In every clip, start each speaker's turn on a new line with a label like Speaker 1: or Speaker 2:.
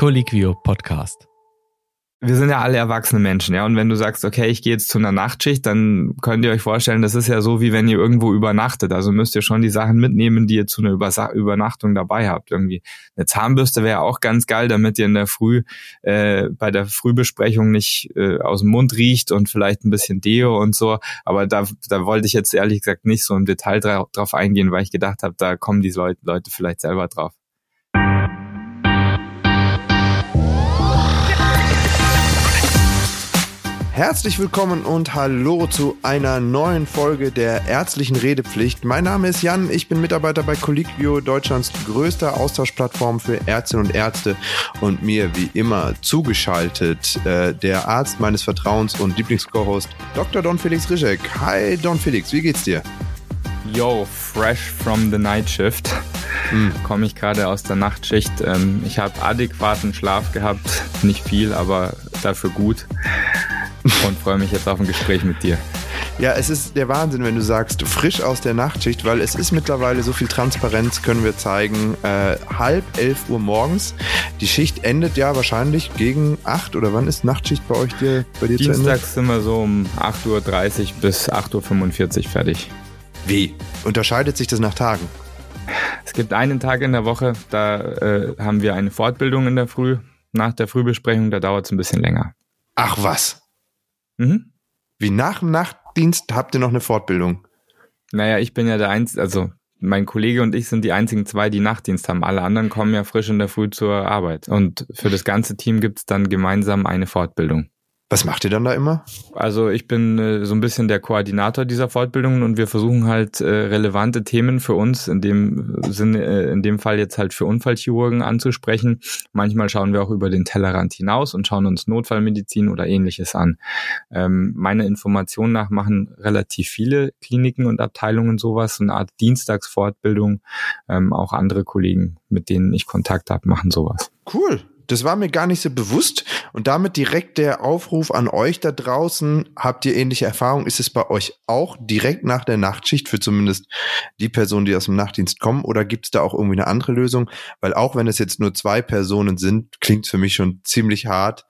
Speaker 1: Colliquio Podcast.
Speaker 2: Wir sind ja alle erwachsene Menschen, ja. Und wenn du sagst, okay, ich gehe jetzt zu einer Nachtschicht, dann könnt ihr euch vorstellen, das ist ja so, wie wenn ihr irgendwo übernachtet. Also müsst ihr schon die Sachen mitnehmen, die ihr zu einer Übersa Übernachtung dabei habt. Irgendwie eine Zahnbürste wäre auch ganz geil, damit ihr in der Früh äh, bei der Frühbesprechung nicht äh, aus dem Mund riecht und vielleicht ein bisschen Deo und so. Aber da, da wollte ich jetzt ehrlich gesagt nicht so im Detail dra drauf eingehen, weil ich gedacht habe, da kommen die Leute, Leute vielleicht selber drauf.
Speaker 3: Herzlich willkommen und hallo zu einer neuen Folge der ärztlichen Redepflicht. Mein Name ist Jan, ich bin Mitarbeiter bei Colliquio, Deutschlands größter Austauschplattform für Ärztinnen und Ärzte und mir wie immer zugeschaltet äh, der Arzt meines Vertrauens und Lieblingsco-Host Dr. Don Felix Rizek. Hi Don Felix, wie geht's dir?
Speaker 2: Yo, fresh from the night shift. Hm. Komme ich gerade aus der Nachtschicht. Ähm, ich habe adäquaten Schlaf gehabt, nicht viel, aber dafür gut und freue mich jetzt auf ein Gespräch mit dir.
Speaker 3: Ja, es ist der Wahnsinn, wenn du sagst, frisch aus der Nachtschicht, weil es ist mittlerweile so viel Transparenz, können wir zeigen. Äh, halb elf Uhr morgens. Die Schicht endet ja wahrscheinlich gegen acht oder wann ist Nachtschicht bei euch dir, bei dir
Speaker 2: Dienstags sind wir so um 8.30 Uhr bis 8.45 Uhr fertig.
Speaker 3: Wie? Unterscheidet sich das nach Tagen?
Speaker 2: Es gibt einen Tag in der Woche, da äh, haben wir eine Fortbildung in der Früh. Nach der Frühbesprechung, da dauert es ein bisschen länger.
Speaker 3: Ach was. Mhm. Wie nach dem Nachtdienst habt ihr noch eine Fortbildung?
Speaker 2: Naja, ich bin ja der Einzige, also mein Kollege und ich sind die einzigen zwei, die Nachtdienst haben. Alle anderen kommen ja frisch in der Früh zur Arbeit. Und für das ganze Team gibt es dann gemeinsam eine Fortbildung.
Speaker 3: Was macht ihr dann da immer?
Speaker 2: Also ich bin äh, so ein bisschen der Koordinator dieser Fortbildungen und wir versuchen halt äh, relevante Themen für uns, in dem Sinne, äh, in dem Fall jetzt halt für Unfallchirurgen anzusprechen. Manchmal schauen wir auch über den Tellerrand hinaus und schauen uns Notfallmedizin oder ähnliches an. Ähm, meiner Information nach machen relativ viele Kliniken und Abteilungen sowas, so eine Art Dienstagsfortbildung. Ähm, auch andere Kollegen, mit denen ich Kontakt habe, machen sowas.
Speaker 3: Cool. Das war mir gar nicht so bewusst. Und damit direkt der Aufruf an euch da draußen. Habt ihr ähnliche Erfahrungen? Ist es bei euch auch direkt nach der Nachtschicht für zumindest die Personen, die aus dem Nachtdienst kommen? Oder gibt es da auch irgendwie eine andere Lösung? Weil auch wenn es jetzt nur zwei Personen sind, klingt es für mich schon ziemlich hart,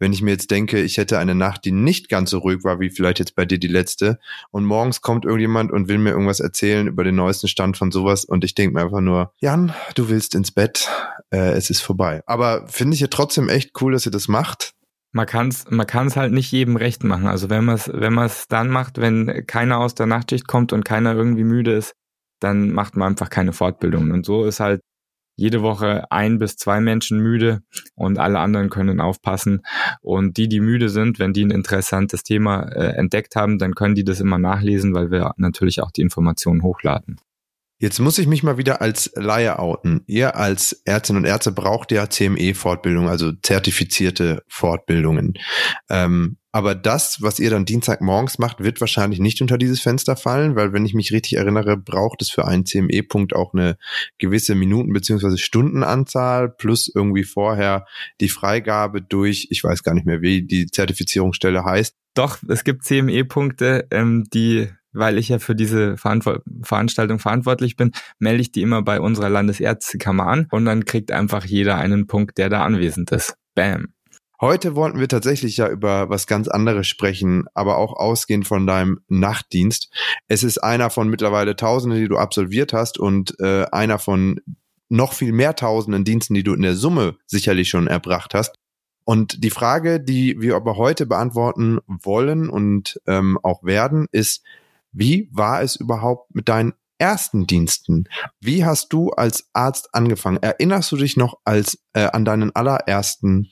Speaker 3: wenn ich mir jetzt denke, ich hätte eine Nacht, die nicht ganz so ruhig war, wie vielleicht jetzt bei dir die letzte, und morgens kommt irgendjemand und will mir irgendwas erzählen über den neuesten Stand von sowas, und ich denke mir einfach nur, Jan, du willst ins Bett, äh, es ist vorbei. Aber finde ich ja trotzdem echt cool, dass ihr das macht.
Speaker 2: Man kann es man kann's halt nicht jedem recht machen. Also wenn man es wenn man's dann macht, wenn keiner aus der Nachtschicht kommt und keiner irgendwie müde ist, dann macht man einfach keine Fortbildung. Und so ist halt jede Woche ein bis zwei Menschen müde und alle anderen können aufpassen. Und die, die müde sind, wenn die ein interessantes Thema äh, entdeckt haben, dann können die das immer nachlesen, weil wir natürlich auch die Informationen hochladen.
Speaker 3: Jetzt muss ich mich mal wieder als Laie outen. Ihr als Ärztinnen und Ärzte braucht ja CME-Fortbildung, also zertifizierte Fortbildungen. Ähm, aber das, was ihr dann Dienstagmorgens macht, wird wahrscheinlich nicht unter dieses Fenster fallen, weil wenn ich mich richtig erinnere, braucht es für einen CME-Punkt auch eine gewisse Minuten- beziehungsweise Stundenanzahl plus irgendwie vorher die Freigabe durch, ich weiß gar nicht mehr, wie die Zertifizierungsstelle heißt.
Speaker 2: Doch, es gibt CME-Punkte, ähm, die weil ich ja für diese Verantwort Veranstaltung verantwortlich bin, melde ich die immer bei unserer Landesärztekammer an und dann kriegt einfach jeder einen Punkt, der da anwesend ist. Bam.
Speaker 3: Heute wollten wir tatsächlich ja über was ganz anderes sprechen, aber auch ausgehend von deinem Nachtdienst. Es ist einer von mittlerweile Tausenden, die du absolviert hast und äh, einer von noch viel mehr Tausenden Diensten, die du in der Summe sicherlich schon erbracht hast. Und die Frage, die wir aber heute beantworten wollen und ähm, auch werden, ist, wie war es überhaupt mit deinen ersten Diensten? Wie hast du als Arzt angefangen? Erinnerst du dich noch als äh, an deinen allerersten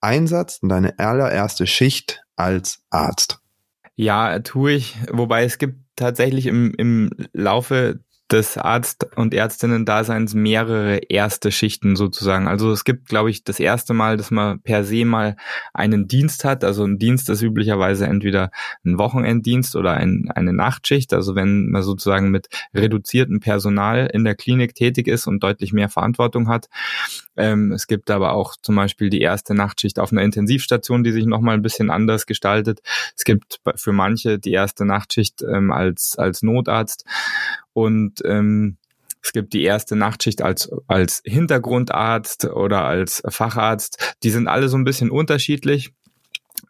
Speaker 3: Einsatz, an deine allererste Schicht als Arzt?
Speaker 2: Ja, tue ich. Wobei es gibt tatsächlich im, im Laufe des Arzt- und Ärztinnen-Daseins mehrere erste Schichten sozusagen. Also es gibt, glaube ich, das erste Mal, dass man per se mal einen Dienst hat. Also ein Dienst ist üblicherweise entweder ein Wochenenddienst oder ein, eine Nachtschicht. Also wenn man sozusagen mit reduziertem Personal in der Klinik tätig ist und deutlich mehr Verantwortung hat. Ähm, es gibt aber auch zum Beispiel die erste Nachtschicht auf einer Intensivstation, die sich nochmal ein bisschen anders gestaltet. Es gibt für manche die erste Nachtschicht ähm, als, als Notarzt. Und ähm, es gibt die erste Nachtschicht als, als Hintergrundarzt oder als Facharzt. Die sind alle so ein bisschen unterschiedlich.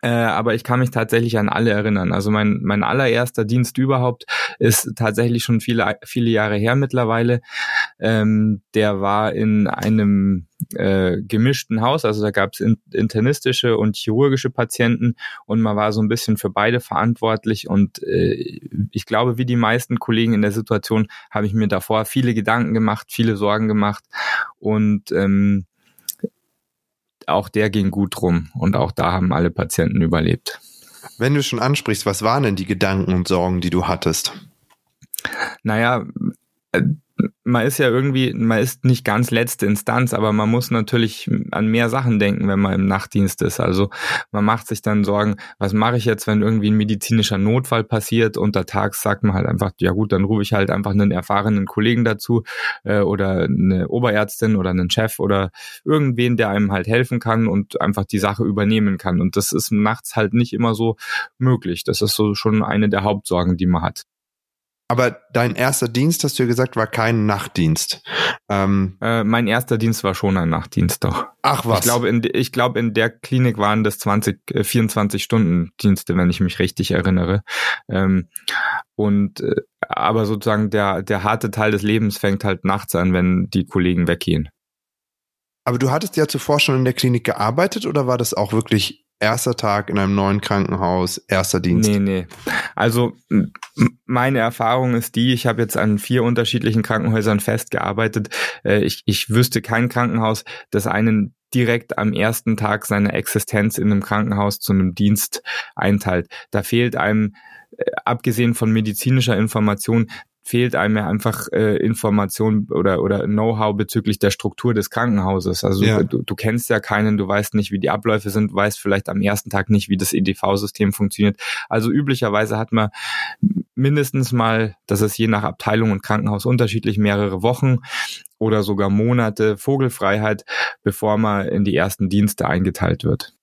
Speaker 2: Äh, aber ich kann mich tatsächlich an alle erinnern. Also mein, mein allererster Dienst überhaupt ist tatsächlich schon viele, viele Jahre her mittlerweile. Ähm, der war in einem äh, gemischten Haus, also da gab es internistische und chirurgische Patienten und man war so ein bisschen für beide verantwortlich und äh, ich glaube, wie die meisten Kollegen in der Situation habe ich mir davor viele Gedanken gemacht, viele Sorgen gemacht und ähm, auch der ging gut rum und auch da haben alle Patienten überlebt.
Speaker 3: Wenn du schon ansprichst, was waren denn die Gedanken und Sorgen, die du hattest?
Speaker 2: Naja, äh, man ist ja irgendwie, man ist nicht ganz letzte Instanz, aber man muss natürlich an mehr Sachen denken, wenn man im Nachtdienst ist. Also man macht sich dann Sorgen, was mache ich jetzt, wenn irgendwie ein medizinischer Notfall passiert? Untertags sagt man halt einfach, ja gut, dann rufe ich halt einfach einen erfahrenen Kollegen dazu äh, oder eine Oberärztin oder einen Chef oder irgendwen, der einem halt helfen kann und einfach die Sache übernehmen kann. Und das ist nachts halt nicht immer so möglich. Das ist so schon eine der Hauptsorgen, die man hat.
Speaker 3: Aber dein erster Dienst, hast du ja gesagt, war kein Nachtdienst.
Speaker 2: Ähm, äh, mein erster Dienst war schon ein Nachtdienst, doch.
Speaker 3: Ach was.
Speaker 2: Ich glaube, in, ich glaube, in der Klinik waren das 20, äh, 24 Stunden Dienste, wenn ich mich richtig erinnere. Ähm, und äh, aber sozusagen der der harte Teil des Lebens fängt halt nachts an, wenn die Kollegen weggehen.
Speaker 3: Aber du hattest ja zuvor schon in der Klinik gearbeitet oder war das auch wirklich erster Tag in einem neuen Krankenhaus, erster Dienst?
Speaker 2: Nee, nee. Also meine Erfahrung ist die, ich habe jetzt an vier unterschiedlichen Krankenhäusern festgearbeitet. Äh, ich, ich wüsste kein Krankenhaus, das einen direkt am ersten Tag seiner Existenz in einem Krankenhaus zu einem Dienst einteilt. Da fehlt einem äh, abgesehen von medizinischer Information fehlt einem ja einfach äh, Information oder, oder Know-how bezüglich der Struktur des Krankenhauses. Also ja. du, du kennst ja keinen, du weißt nicht, wie die Abläufe sind, weißt vielleicht am ersten Tag nicht, wie das EDV-System funktioniert. Also üblicherweise hat man mindestens mal, das ist je nach Abteilung und Krankenhaus unterschiedlich, mehrere Wochen oder sogar Monate Vogelfreiheit, bevor man in die ersten Dienste eingeteilt wird.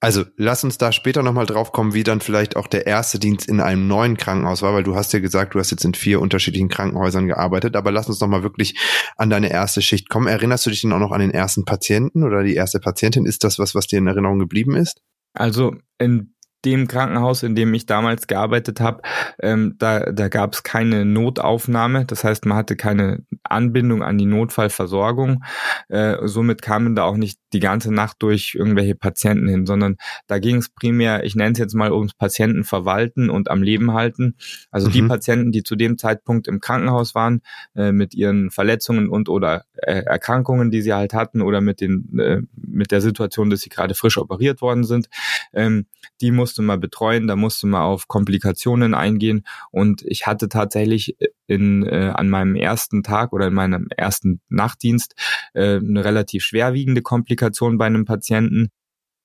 Speaker 3: Also lass uns da später nochmal drauf kommen, wie dann vielleicht auch der erste Dienst in einem neuen Krankenhaus war, weil du hast ja gesagt, du hast jetzt in vier unterschiedlichen Krankenhäusern gearbeitet, aber lass uns nochmal wirklich an deine erste Schicht kommen. Erinnerst du dich denn auch noch an den ersten Patienten oder die erste Patientin? Ist das was, was dir in Erinnerung geblieben ist?
Speaker 2: Also in dem Krankenhaus, in dem ich damals gearbeitet habe, ähm, da, da gab es keine Notaufnahme. Das heißt, man hatte keine Anbindung an die Notfallversorgung. Äh, somit kamen da auch nicht die ganze Nacht durch irgendwelche Patienten hin, sondern da ging es primär, ich nenne es jetzt mal ums Patienten verwalten und am Leben halten. Also mhm. die Patienten, die zu dem Zeitpunkt im Krankenhaus waren, äh, mit ihren Verletzungen und oder äh, Erkrankungen, die sie halt hatten oder mit den äh, mit der Situation, dass sie gerade frisch operiert worden sind, ähm, die muss musste man betreuen, da musste man auf Komplikationen eingehen und ich hatte tatsächlich in, äh, an meinem ersten Tag oder in meinem ersten Nachtdienst äh, eine relativ schwerwiegende Komplikation bei einem Patienten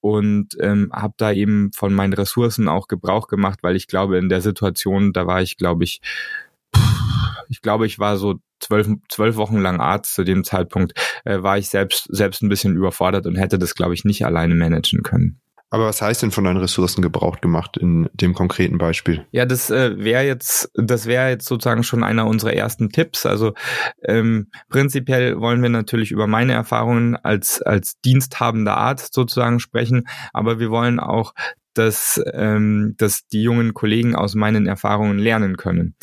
Speaker 2: und ähm, habe da eben von meinen Ressourcen auch Gebrauch gemacht, weil ich glaube, in der Situation, da war ich, glaube ich, ich glaube, ich war so zwölf, zwölf Wochen lang Arzt zu dem Zeitpunkt, äh, war ich selbst, selbst ein bisschen überfordert und hätte das, glaube ich, nicht alleine managen können.
Speaker 3: Aber was heißt denn von deinen Ressourcen gebraucht gemacht in dem konkreten Beispiel?
Speaker 2: Ja, das äh, wäre jetzt, das wäre jetzt sozusagen schon einer unserer ersten Tipps. Also ähm, prinzipiell wollen wir natürlich über meine Erfahrungen als als diensthabender Arzt sozusagen sprechen, aber wir wollen auch dass, ähm, dass die jungen Kollegen aus meinen Erfahrungen lernen können.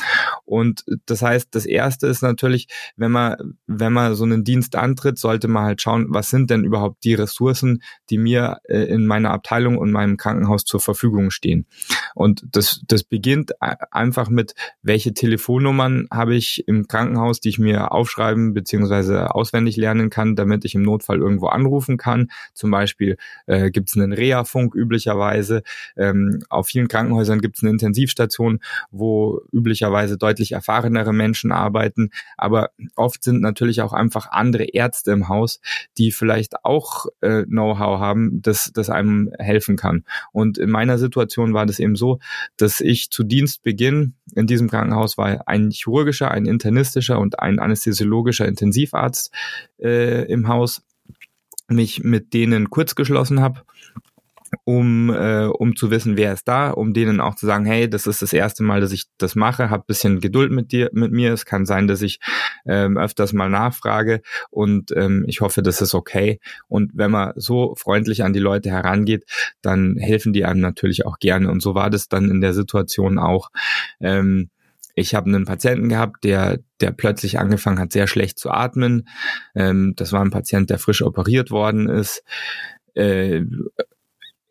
Speaker 2: Und das heißt, das erste ist natürlich, wenn man, wenn man so einen Dienst antritt, sollte man halt schauen, was sind denn überhaupt die Ressourcen, die mir äh, in meiner Abteilung und meinem Krankenhaus zur Verfügung stehen. Und das, das beginnt einfach mit, welche Telefonnummern habe ich im Krankenhaus, die ich mir aufschreiben bzw. auswendig lernen kann, damit ich im Notfall irgendwo anrufen kann. Zum Beispiel äh, gibt es einen Reha-Funk üblicherweise ähm, auf vielen Krankenhäusern gibt es eine Intensivstation, wo üblicherweise deutlich erfahrenere Menschen arbeiten. Aber oft sind natürlich auch einfach andere Ärzte im Haus, die vielleicht auch äh, Know-how haben, das, das einem helfen kann. Und in meiner Situation war das eben so, dass ich zu Dienstbeginn in diesem Krankenhaus war ein chirurgischer, ein internistischer und ein anästhesiologischer Intensivarzt äh, im Haus mich mit denen kurz geschlossen habe um, äh, um zu wissen, wer ist da, um denen auch zu sagen, hey, das ist das erste Mal, dass ich das mache, hab bisschen Geduld mit dir, mit mir. Es kann sein, dass ich ähm, öfters mal nachfrage und ähm, ich hoffe, das ist okay. Und wenn man so freundlich an die Leute herangeht, dann helfen die einem natürlich auch gerne. Und so war das dann in der Situation auch. Ähm, ich habe einen Patienten gehabt, der, der plötzlich angefangen hat, sehr schlecht zu atmen. Ähm, das war ein Patient, der frisch operiert worden ist. Äh,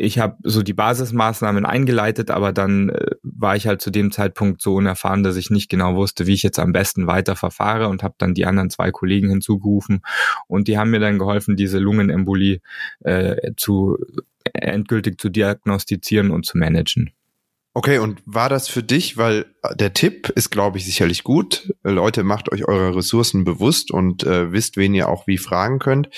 Speaker 2: ich habe so die Basismaßnahmen eingeleitet, aber dann äh, war ich halt zu dem Zeitpunkt so unerfahren, dass ich nicht genau wusste, wie ich jetzt am besten weiter verfahre und habe dann die anderen zwei Kollegen hinzugerufen und die haben mir dann geholfen, diese Lungenembolie äh, zu endgültig zu diagnostizieren und zu managen.
Speaker 3: Okay, und war das für dich, weil der Tipp ist, glaube ich, sicherlich gut. Leute, macht euch eure Ressourcen bewusst und äh, wisst, wen ihr auch wie fragen könnt.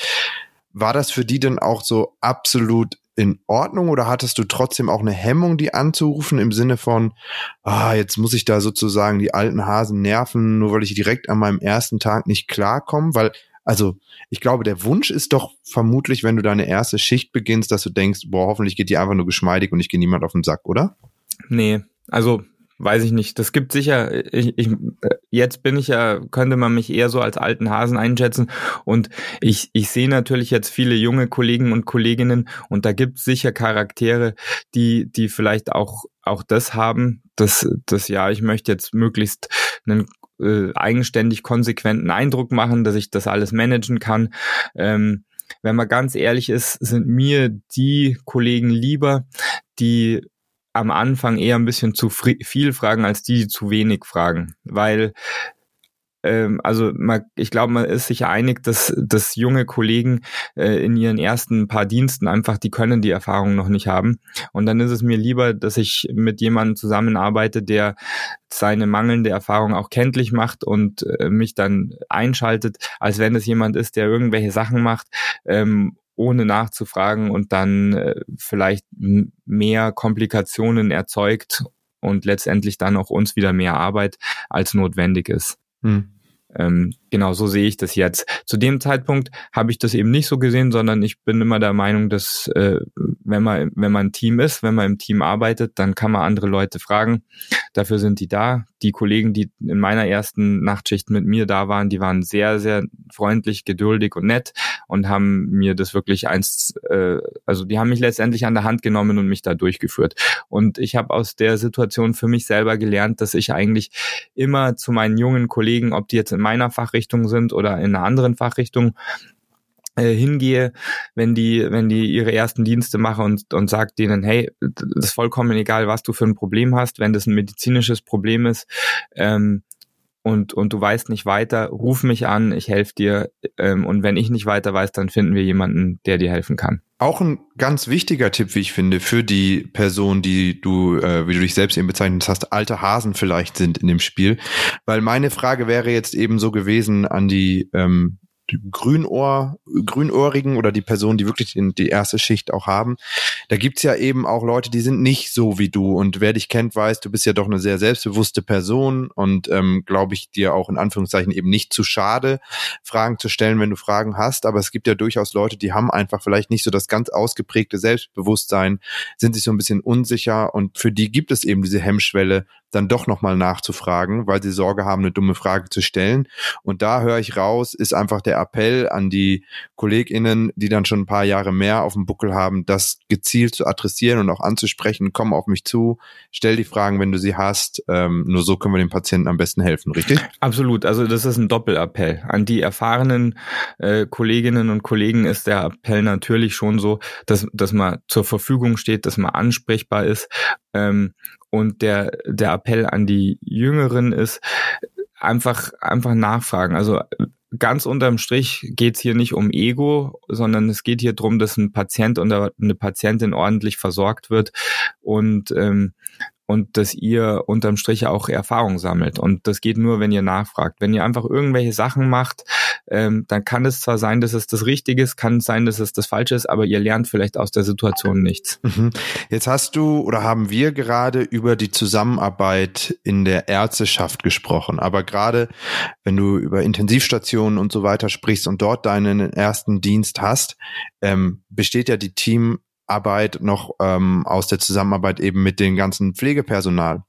Speaker 3: War das für die denn auch so absolut in Ordnung oder hattest du trotzdem auch eine Hemmung, die anzurufen im Sinne von, ah, jetzt muss ich da sozusagen die alten Hasen nerven, nur weil ich direkt an meinem ersten Tag nicht klarkomme? Weil, also, ich glaube, der Wunsch ist doch vermutlich, wenn du deine erste Schicht beginnst, dass du denkst, boah, hoffentlich geht die einfach nur geschmeidig und ich gehe niemand auf den Sack, oder?
Speaker 2: Nee, also weiß ich nicht. Das gibt sicher, ich, ich, jetzt bin ich ja, könnte man mich eher so als alten Hasen einschätzen. Und ich, ich sehe natürlich jetzt viele junge Kollegen und Kolleginnen und da gibt es sicher Charaktere, die, die vielleicht auch, auch das haben, dass, dass ja, ich möchte jetzt möglichst einen äh, eigenständig konsequenten Eindruck machen, dass ich das alles managen kann. Ähm, wenn man ganz ehrlich ist, sind mir die Kollegen lieber, die am Anfang eher ein bisschen zu viel fragen, als die, zu wenig fragen. Weil ähm, also man, ich glaube, man ist sich einig, dass, dass junge Kollegen äh, in ihren ersten paar Diensten einfach, die können die Erfahrung noch nicht haben. Und dann ist es mir lieber, dass ich mit jemandem zusammenarbeite, der seine mangelnde Erfahrung auch kenntlich macht und äh, mich dann einschaltet, als wenn es jemand ist, der irgendwelche Sachen macht ähm, ohne nachzufragen und dann äh, vielleicht mehr Komplikationen erzeugt und letztendlich dann auch uns wieder mehr Arbeit als notwendig ist. Hm. Ähm, genau, so sehe ich das jetzt. Zu dem Zeitpunkt habe ich das eben nicht so gesehen, sondern ich bin immer der Meinung, dass äh, wenn man wenn man ein Team ist, wenn man im Team arbeitet, dann kann man andere Leute fragen. Dafür sind die da. Die Kollegen, die in meiner ersten Nachtschicht mit mir da waren, die waren sehr sehr freundlich, geduldig und nett und haben mir das wirklich eins, äh, also die haben mich letztendlich an der Hand genommen und mich da durchgeführt. Und ich habe aus der Situation für mich selber gelernt, dass ich eigentlich immer zu meinen jungen Kollegen, ob die jetzt in meiner Fachrichtung sind oder in einer anderen Fachrichtung, äh, hingehe, wenn die, wenn die ihre ersten Dienste machen und, und sagt denen, hey, das ist vollkommen egal, was du für ein Problem hast, wenn das ein medizinisches Problem ist, ähm, und, und du weißt nicht weiter, ruf mich an, ich helfe dir. Ähm, und wenn ich nicht weiter weiß, dann finden wir jemanden, der dir helfen kann.
Speaker 3: Auch ein ganz wichtiger Tipp, wie ich finde, für die Person, die du, äh, wie du dich selbst eben bezeichnet hast, alte Hasen vielleicht sind in dem Spiel. Weil meine Frage wäre jetzt eben so gewesen an die ähm, Grünohr, Grünohrigen oder die Personen, die wirklich die, die erste Schicht auch haben. Da gibt's ja eben auch Leute, die sind nicht so wie du. Und wer dich kennt, weiß, du bist ja doch eine sehr selbstbewusste Person und ähm, glaube ich dir auch in Anführungszeichen eben nicht zu schade, Fragen zu stellen, wenn du Fragen hast. Aber es gibt ja durchaus Leute, die haben einfach vielleicht nicht so das ganz ausgeprägte Selbstbewusstsein, sind sich so ein bisschen unsicher und für die gibt es eben diese Hemmschwelle, dann doch nochmal nachzufragen, weil sie Sorge haben, eine dumme Frage zu stellen. Und da höre ich raus, ist einfach der Appell an die KollegInnen, die dann schon ein paar Jahre mehr auf dem Buckel haben, das gezielt zu adressieren und auch anzusprechen. Komm auf mich zu, stell die Fragen, wenn du sie hast. Ähm, nur so können wir den Patienten am besten helfen, richtig?
Speaker 2: Absolut. Also das ist ein Doppelappell. An die erfahrenen äh, Kolleginnen und Kollegen ist der Appell natürlich schon so, dass, dass man zur Verfügung steht, dass man ansprechbar ist. Ähm, und der, der Appell an die Jüngeren ist, einfach, einfach nachfragen. Also ganz unterm Strich geht's hier nicht um Ego, sondern es geht hier drum, dass ein Patient oder eine Patientin ordentlich versorgt wird und ähm, und dass ihr unterm Strich auch Erfahrung sammelt. Und das geht nur, wenn ihr nachfragt. Wenn ihr einfach irgendwelche Sachen macht, ähm, dann kann es zwar sein, dass es das Richtige ist, kann es sein, dass es das Falsche ist, aber ihr lernt vielleicht aus der Situation nichts.
Speaker 3: Mhm. Jetzt hast du oder haben wir gerade über die Zusammenarbeit in der Ärzteschaft gesprochen. Aber gerade wenn du über Intensivstationen und so weiter sprichst und dort deinen ersten Dienst hast, ähm, besteht ja die Team Arbeit noch ähm, aus der Zusammenarbeit eben mit dem ganzen Pflegepersonal.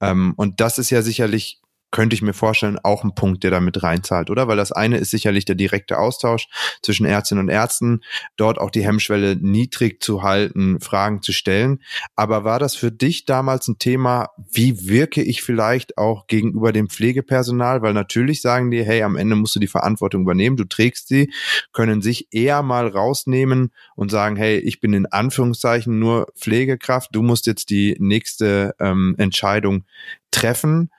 Speaker 3: Ähm, und das ist ja sicherlich könnte ich mir vorstellen, auch ein Punkt, der da mit reinzahlt, oder? Weil das eine ist sicherlich der direkte Austausch zwischen Ärztinnen und Ärzten, dort auch die Hemmschwelle niedrig zu halten, Fragen zu stellen. Aber war das für dich damals ein Thema, wie wirke ich vielleicht auch gegenüber dem Pflegepersonal? Weil natürlich sagen die, hey, am Ende musst du die Verantwortung übernehmen, du trägst sie, können sich eher mal rausnehmen und sagen, hey, ich bin in Anführungszeichen nur Pflegekraft, du musst jetzt die nächste ähm, Entscheidung treffen.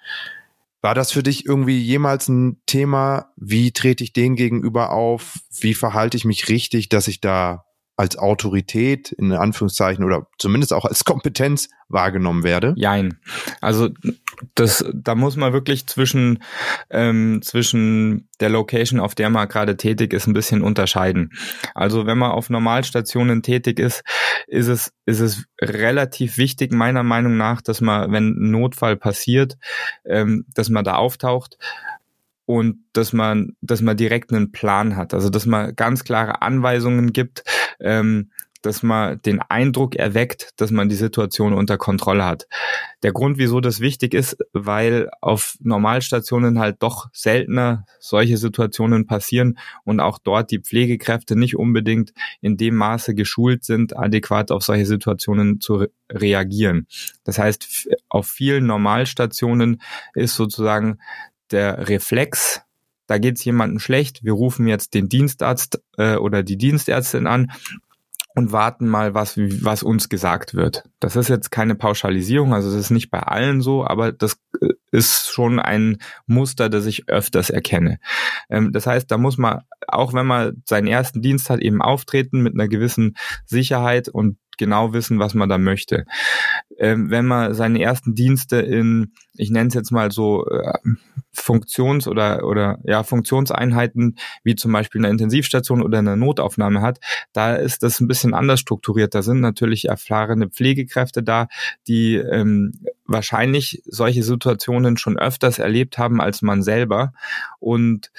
Speaker 3: War das für dich irgendwie jemals ein Thema? Wie trete ich denen gegenüber auf? Wie verhalte ich mich richtig, dass ich da als Autorität in Anführungszeichen oder zumindest auch als Kompetenz wahrgenommen werde?
Speaker 2: Jein. Also das, da muss man wirklich zwischen ähm, zwischen der Location, auf der man gerade tätig ist, ein bisschen unterscheiden. Also wenn man auf Normalstationen tätig ist, ist es ist es relativ wichtig meiner Meinung nach, dass man, wenn ein Notfall passiert, ähm, dass man da auftaucht und dass man, dass man direkt einen Plan hat. Also dass man ganz klare Anweisungen gibt, ähm, dass man den Eindruck erweckt, dass man die Situation unter Kontrolle hat. Der Grund, wieso das wichtig ist, weil auf Normalstationen halt doch seltener solche Situationen passieren und auch dort die Pflegekräfte nicht unbedingt in dem Maße geschult sind, adäquat auf solche Situationen zu re reagieren. Das heißt, auf vielen Normalstationen ist sozusagen der Reflex, da geht es jemandem schlecht, wir rufen jetzt den Dienstarzt äh, oder die Dienstärztin an und warten mal, was, was uns gesagt wird. Das ist jetzt keine Pauschalisierung, also es ist nicht bei allen so, aber das äh, ist schon ein Muster, das ich öfters erkenne. Ähm, das heißt, da muss man, auch wenn man seinen ersten Dienst hat, eben auftreten mit einer gewissen Sicherheit und genau wissen, was man da möchte. Ähm, wenn man seine ersten Dienste in, ich nenne es jetzt mal so, äh, Funktions- oder, oder ja, Funktionseinheiten, wie zum Beispiel eine Intensivstation oder eine Notaufnahme hat, da ist das ein bisschen anders strukturiert. Da sind natürlich erfahrene Pflegekräfte da, die ähm, wahrscheinlich solche Situationen schon öfters erlebt haben als man selber. Und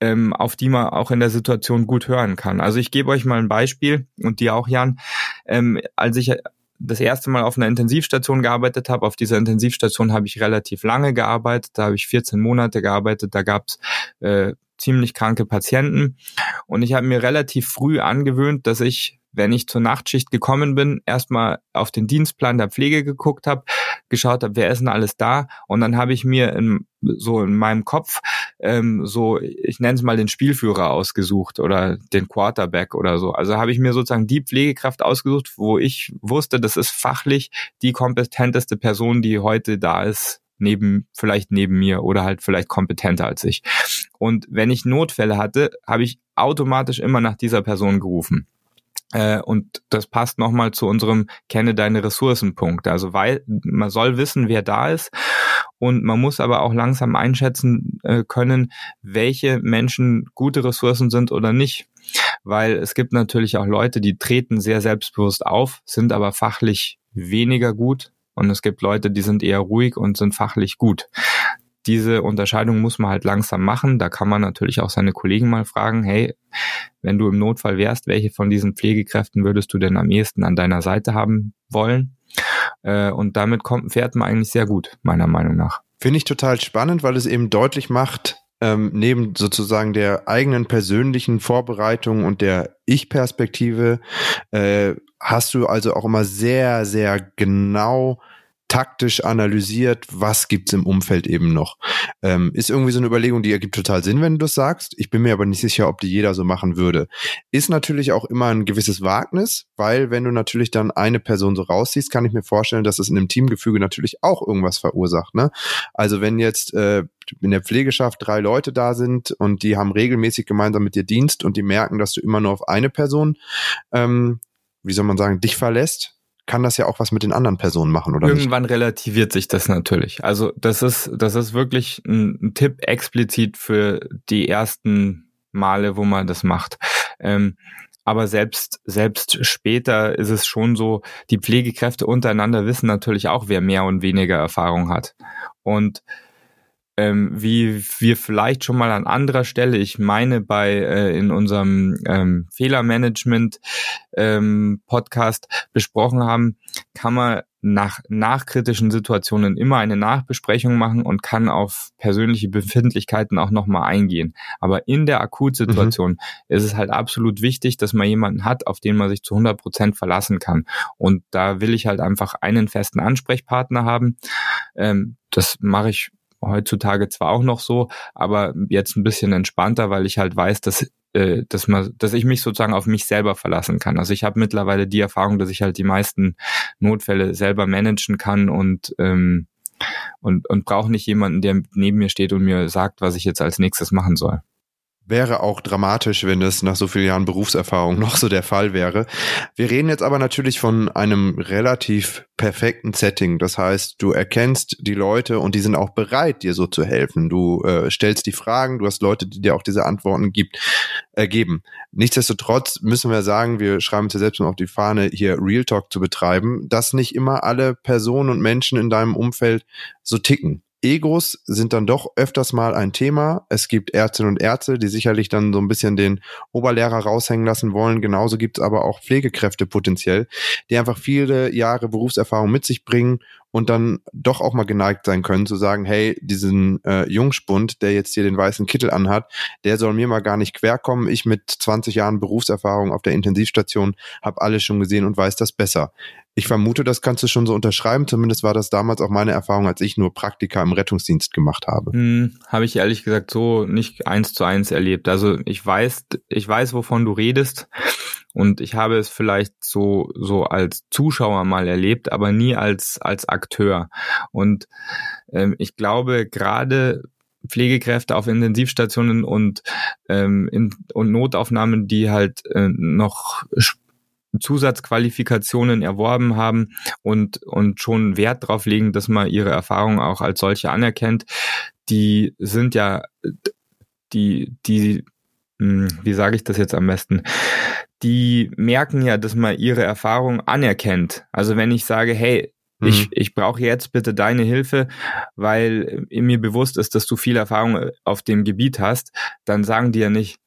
Speaker 2: ähm, auf die man auch in der Situation gut hören kann. Also ich gebe euch mal ein Beispiel und dir auch, Jan. Ähm, als ich das erste Mal auf einer Intensivstation gearbeitet habe, auf dieser Intensivstation habe ich relativ lange gearbeitet, da habe ich 14 Monate gearbeitet, da gab es äh, ziemlich kranke Patienten und ich habe mir relativ früh angewöhnt, dass ich wenn ich zur Nachtschicht gekommen bin, erstmal auf den Dienstplan der Pflege geguckt habe, geschaut habe, wer ist denn alles da und dann habe ich mir in, so in meinem Kopf ähm, so, ich nenne es mal den Spielführer ausgesucht oder den Quarterback oder so. Also habe ich mir sozusagen die Pflegekraft ausgesucht, wo ich wusste, das ist fachlich die kompetenteste Person, die heute da ist neben, vielleicht neben mir oder halt vielleicht kompetenter als ich. Und wenn ich Notfälle hatte, habe ich automatisch immer nach dieser Person gerufen. Äh, und das passt nochmal zu unserem Kenne deine Ressourcenpunkt. Also weil man soll wissen, wer da ist und man muss aber auch langsam einschätzen äh, können, welche Menschen gute Ressourcen sind oder nicht. Weil es gibt natürlich auch Leute, die treten sehr selbstbewusst auf, sind aber fachlich weniger gut. Und es gibt Leute, die sind eher ruhig und sind fachlich gut diese Unterscheidung muss man halt langsam machen. Da kann man natürlich auch seine Kollegen mal fragen, hey, wenn du im Notfall wärst, welche von diesen Pflegekräften würdest du denn am ehesten an deiner Seite haben wollen? Äh, und damit kommt, fährt man eigentlich sehr gut, meiner Meinung nach.
Speaker 3: Finde ich total spannend, weil es eben deutlich macht, ähm, neben sozusagen der eigenen persönlichen Vorbereitung und der Ich-Perspektive, äh, hast du also auch immer sehr, sehr genau taktisch analysiert, was gibt's im Umfeld eben noch. Ähm, ist irgendwie so eine Überlegung, die ergibt total Sinn, wenn du das sagst. Ich bin mir aber nicht sicher, ob die jeder so machen würde. Ist natürlich auch immer ein gewisses Wagnis, weil wenn du natürlich dann eine Person so rausziehst, kann ich mir vorstellen, dass es in einem Teamgefüge natürlich auch irgendwas verursacht. Ne? Also wenn jetzt äh, in der Pflegeschaft drei Leute da sind und die haben regelmäßig gemeinsam mit dir Dienst und die merken, dass du immer nur auf eine Person, ähm, wie soll man sagen, dich verlässt, kann das ja auch was mit den anderen Personen machen, oder
Speaker 2: Irgendwann
Speaker 3: nicht?
Speaker 2: relativiert sich das natürlich. Also das ist, das ist wirklich ein, Tipp explizit für die ersten Male, wo man das macht. Ähm, aber selbst, selbst später ist es schon so, die Pflegekräfte untereinander wissen natürlich auch, wer mehr und weniger Erfahrung hat. Und ähm, wie wir vielleicht schon mal an anderer Stelle, ich meine bei äh, in unserem ähm, Fehlermanagement ähm, Podcast besprochen haben, kann man nach nachkritischen Situationen immer eine Nachbesprechung machen und kann auf persönliche Befindlichkeiten auch nochmal eingehen. Aber in der Akutsituation mhm. ist es halt absolut wichtig, dass man jemanden hat, auf den man sich zu 100 Prozent verlassen kann. Und da will ich halt einfach einen festen Ansprechpartner haben. Ähm, das mache ich heutzutage zwar auch noch so, aber jetzt ein bisschen entspannter, weil ich halt weiß, dass äh, dass man, dass ich mich sozusagen auf mich selber verlassen kann. Also ich habe mittlerweile die Erfahrung, dass ich halt die meisten Notfälle selber managen kann und ähm, und, und brauche nicht jemanden, der neben mir steht und mir sagt, was ich jetzt als nächstes machen soll.
Speaker 3: Wäre auch dramatisch, wenn es nach so vielen Jahren Berufserfahrung noch so der Fall wäre. Wir reden jetzt aber natürlich von einem relativ perfekten Setting. Das heißt, du erkennst die Leute und die sind auch bereit, dir so zu helfen. Du äh, stellst die Fragen, du hast Leute, die dir auch diese Antworten gibt, äh, geben. Nichtsdestotrotz müssen wir sagen, wir schreiben uns ja selbst mal auf die Fahne, hier Real Talk zu betreiben, dass nicht immer alle Personen und Menschen in deinem Umfeld so ticken. Egos sind dann doch öfters mal ein Thema. Es gibt Ärztinnen und Ärzte, die sicherlich dann so ein bisschen den Oberlehrer raushängen lassen wollen. Genauso gibt es aber auch Pflegekräfte potenziell, die einfach viele Jahre Berufserfahrung mit sich bringen und dann doch auch mal geneigt sein können zu sagen, hey, diesen äh, Jungspund, der jetzt hier den weißen Kittel anhat, der soll mir mal gar nicht querkommen. Ich mit 20 Jahren Berufserfahrung auf der Intensivstation habe alles schon gesehen und weiß das besser. Ich vermute, das kannst du schon so unterschreiben. Zumindest war das damals auch meine Erfahrung, als ich nur Praktika im Rettungsdienst gemacht habe.
Speaker 2: Hm, habe ich ehrlich gesagt so nicht eins zu eins erlebt. Also ich weiß, ich weiß, wovon du redest. Und ich habe es vielleicht so, so als Zuschauer mal erlebt, aber nie als, als Akteur. Und ähm, ich glaube, gerade Pflegekräfte auf Intensivstationen und, ähm, in, und Notaufnahmen, die halt äh, noch Zusatzqualifikationen erworben haben und, und schon Wert darauf legen, dass man ihre Erfahrung auch als solche anerkennt, die sind ja, die, die, hm, wie sage ich das jetzt am besten? Die merken ja, dass man ihre Erfahrung anerkennt. Also wenn ich sage, hey, ich, mhm. ich brauche jetzt bitte deine Hilfe, weil mir bewusst ist, dass du viel Erfahrung auf dem Gebiet hast, dann sagen die ja nicht,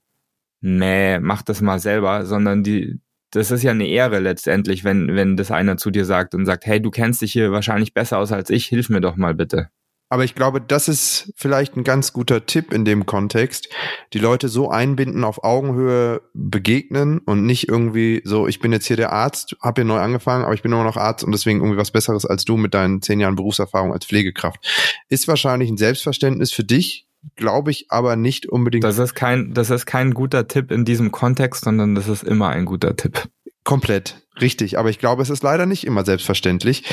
Speaker 2: nee, mach das mal selber, sondern die, das ist ja eine Ehre letztendlich, wenn, wenn das einer zu dir sagt und sagt, hey, du kennst dich hier wahrscheinlich besser aus als ich, hilf mir doch mal bitte.
Speaker 3: Aber ich glaube, das ist vielleicht ein ganz guter Tipp in dem Kontext. Die Leute so einbinden, auf Augenhöhe begegnen und nicht irgendwie so, ich bin jetzt hier der Arzt, habe hier neu angefangen, aber ich bin immer noch Arzt und deswegen irgendwie was Besseres als du mit deinen zehn Jahren Berufserfahrung als Pflegekraft. Ist wahrscheinlich ein Selbstverständnis für dich, glaube ich aber nicht unbedingt.
Speaker 2: Das ist kein, das ist kein guter Tipp in diesem Kontext, sondern das ist immer ein guter Tipp.
Speaker 3: Komplett, richtig. Aber ich glaube, es ist leider nicht immer selbstverständlich.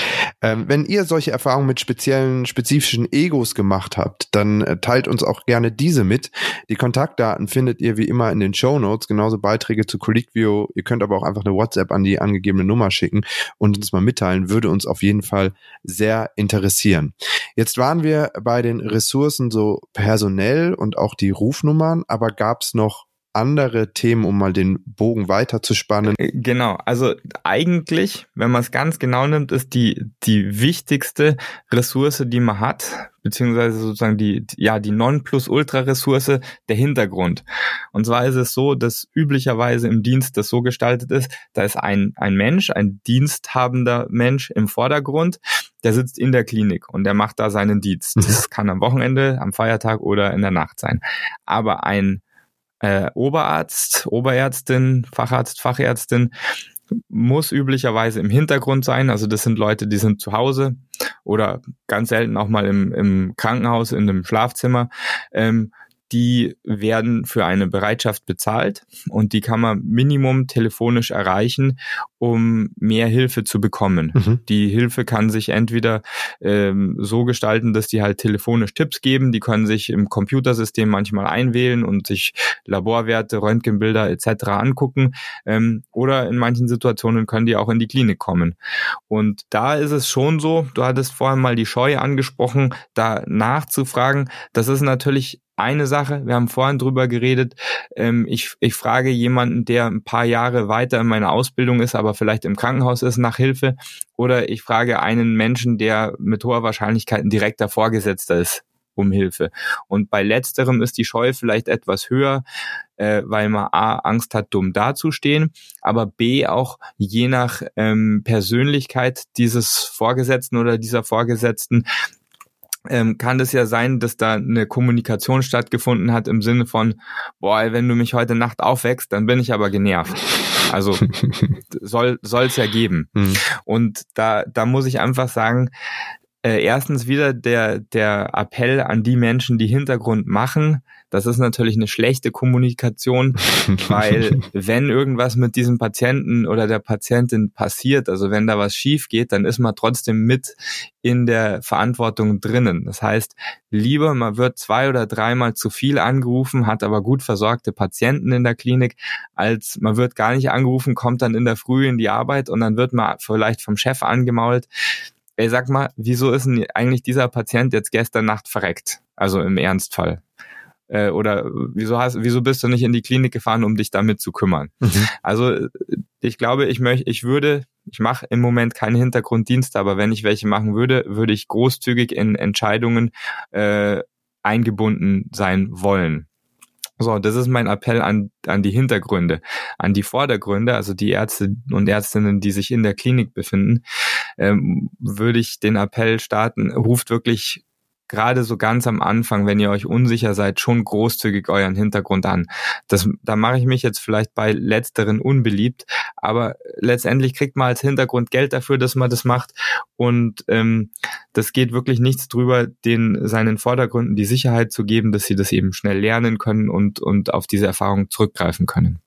Speaker 3: Ähm, wenn ihr solche Erfahrungen mit speziellen, spezifischen Egos gemacht habt, dann äh, teilt uns auch gerne diese mit. Die Kontaktdaten findet ihr wie immer in den Show Notes, genauso Beiträge zu Colliquio. Ihr könnt aber auch einfach eine WhatsApp an die angegebene Nummer schicken und uns mal mitteilen. Würde uns auf jeden Fall sehr interessieren. Jetzt waren wir bei den Ressourcen so personell und auch die Rufnummern, aber gab es noch andere Themen, um mal den Bogen weiter zu spannen?
Speaker 2: Äh, genau, also eigentlich, wenn man es ganz genau nimmt, ist die, die wichtigste Ressource, die man hat, beziehungsweise sozusagen die, ja, die Non-Plus-Ultra-Ressource, der Hintergrund. Und zwar ist es so, dass üblicherweise im Dienst das so gestaltet ist, da ist ein, ein Mensch, ein diensthabender Mensch im Vordergrund, der sitzt in der Klinik und der macht da seinen Dienst. Mhm. Das kann am Wochenende, am Feiertag oder in der Nacht sein. Aber ein äh, Oberarzt, Oberärztin, Facharzt, Fachärztin muss üblicherweise im Hintergrund sein. Also das sind Leute, die sind zu Hause oder ganz selten auch mal im, im Krankenhaus, in einem Schlafzimmer. Ähm, die werden für eine Bereitschaft bezahlt und die kann man Minimum telefonisch erreichen, um mehr Hilfe zu bekommen. Mhm. Die Hilfe kann sich entweder ähm, so gestalten, dass die halt telefonisch Tipps geben, die können sich im Computersystem manchmal einwählen und sich Laborwerte, Röntgenbilder etc. angucken ähm, oder in manchen Situationen können die auch in die Klinik kommen. Und da ist es schon so, du hattest vorhin mal die Scheu angesprochen, da nachzufragen, das ist natürlich eine Sache, wir haben vorhin drüber geredet, ähm, ich, ich frage jemanden, der ein paar Jahre weiter in meiner Ausbildung ist, aber vielleicht im Krankenhaus ist, nach Hilfe, oder ich frage einen Menschen, der mit hoher Wahrscheinlichkeit ein direkter Vorgesetzter ist um Hilfe. Und bei letzterem ist die Scheu vielleicht etwas höher, äh, weil man A, Angst hat, dumm dazustehen, aber B, auch je nach ähm, Persönlichkeit dieses Vorgesetzten oder dieser Vorgesetzten ähm, kann das ja sein, dass da eine Kommunikation stattgefunden hat im Sinne von, boah, wenn du mich heute Nacht aufwächst, dann bin ich aber genervt. Also soll es ja geben. Mhm. Und da, da muss ich einfach sagen, äh, erstens wieder der, der Appell an die Menschen, die Hintergrund machen. Das ist natürlich eine schlechte Kommunikation, weil wenn irgendwas mit diesem Patienten oder der Patientin passiert, also wenn da was schief geht, dann ist man trotzdem mit in der Verantwortung drinnen. Das heißt, lieber man wird zwei oder dreimal zu viel angerufen, hat aber gut versorgte Patienten in der Klinik, als man wird gar nicht angerufen, kommt dann in der Früh in die Arbeit und dann wird man vielleicht vom Chef angemault ey, sag mal, wieso ist denn eigentlich dieser Patient jetzt gestern Nacht verreckt? Also im Ernstfall. Äh, oder wieso hast, wieso bist du nicht in die Klinik gefahren, um dich damit zu kümmern? Mhm. Also ich glaube, ich möchte, ich würde, ich mache im Moment keine Hintergrunddienste, aber wenn ich welche machen würde, würde ich großzügig in Entscheidungen äh, eingebunden sein wollen. So, das ist mein Appell an, an die Hintergründe. An die Vordergründe, also die Ärzte und Ärztinnen, die sich in der Klinik befinden, ähm, würde ich den Appell starten, ruft wirklich gerade so ganz am Anfang, wenn ihr euch unsicher seid, schon großzügig euren Hintergrund an. Das, da mache ich mich jetzt vielleicht bei letzteren unbeliebt, aber letztendlich kriegt man als Hintergrund Geld dafür, dass man das macht und ähm, das geht wirklich nichts drüber, den seinen Vordergründen die Sicherheit zu geben, dass sie das eben schnell lernen können und, und auf diese Erfahrung zurückgreifen können.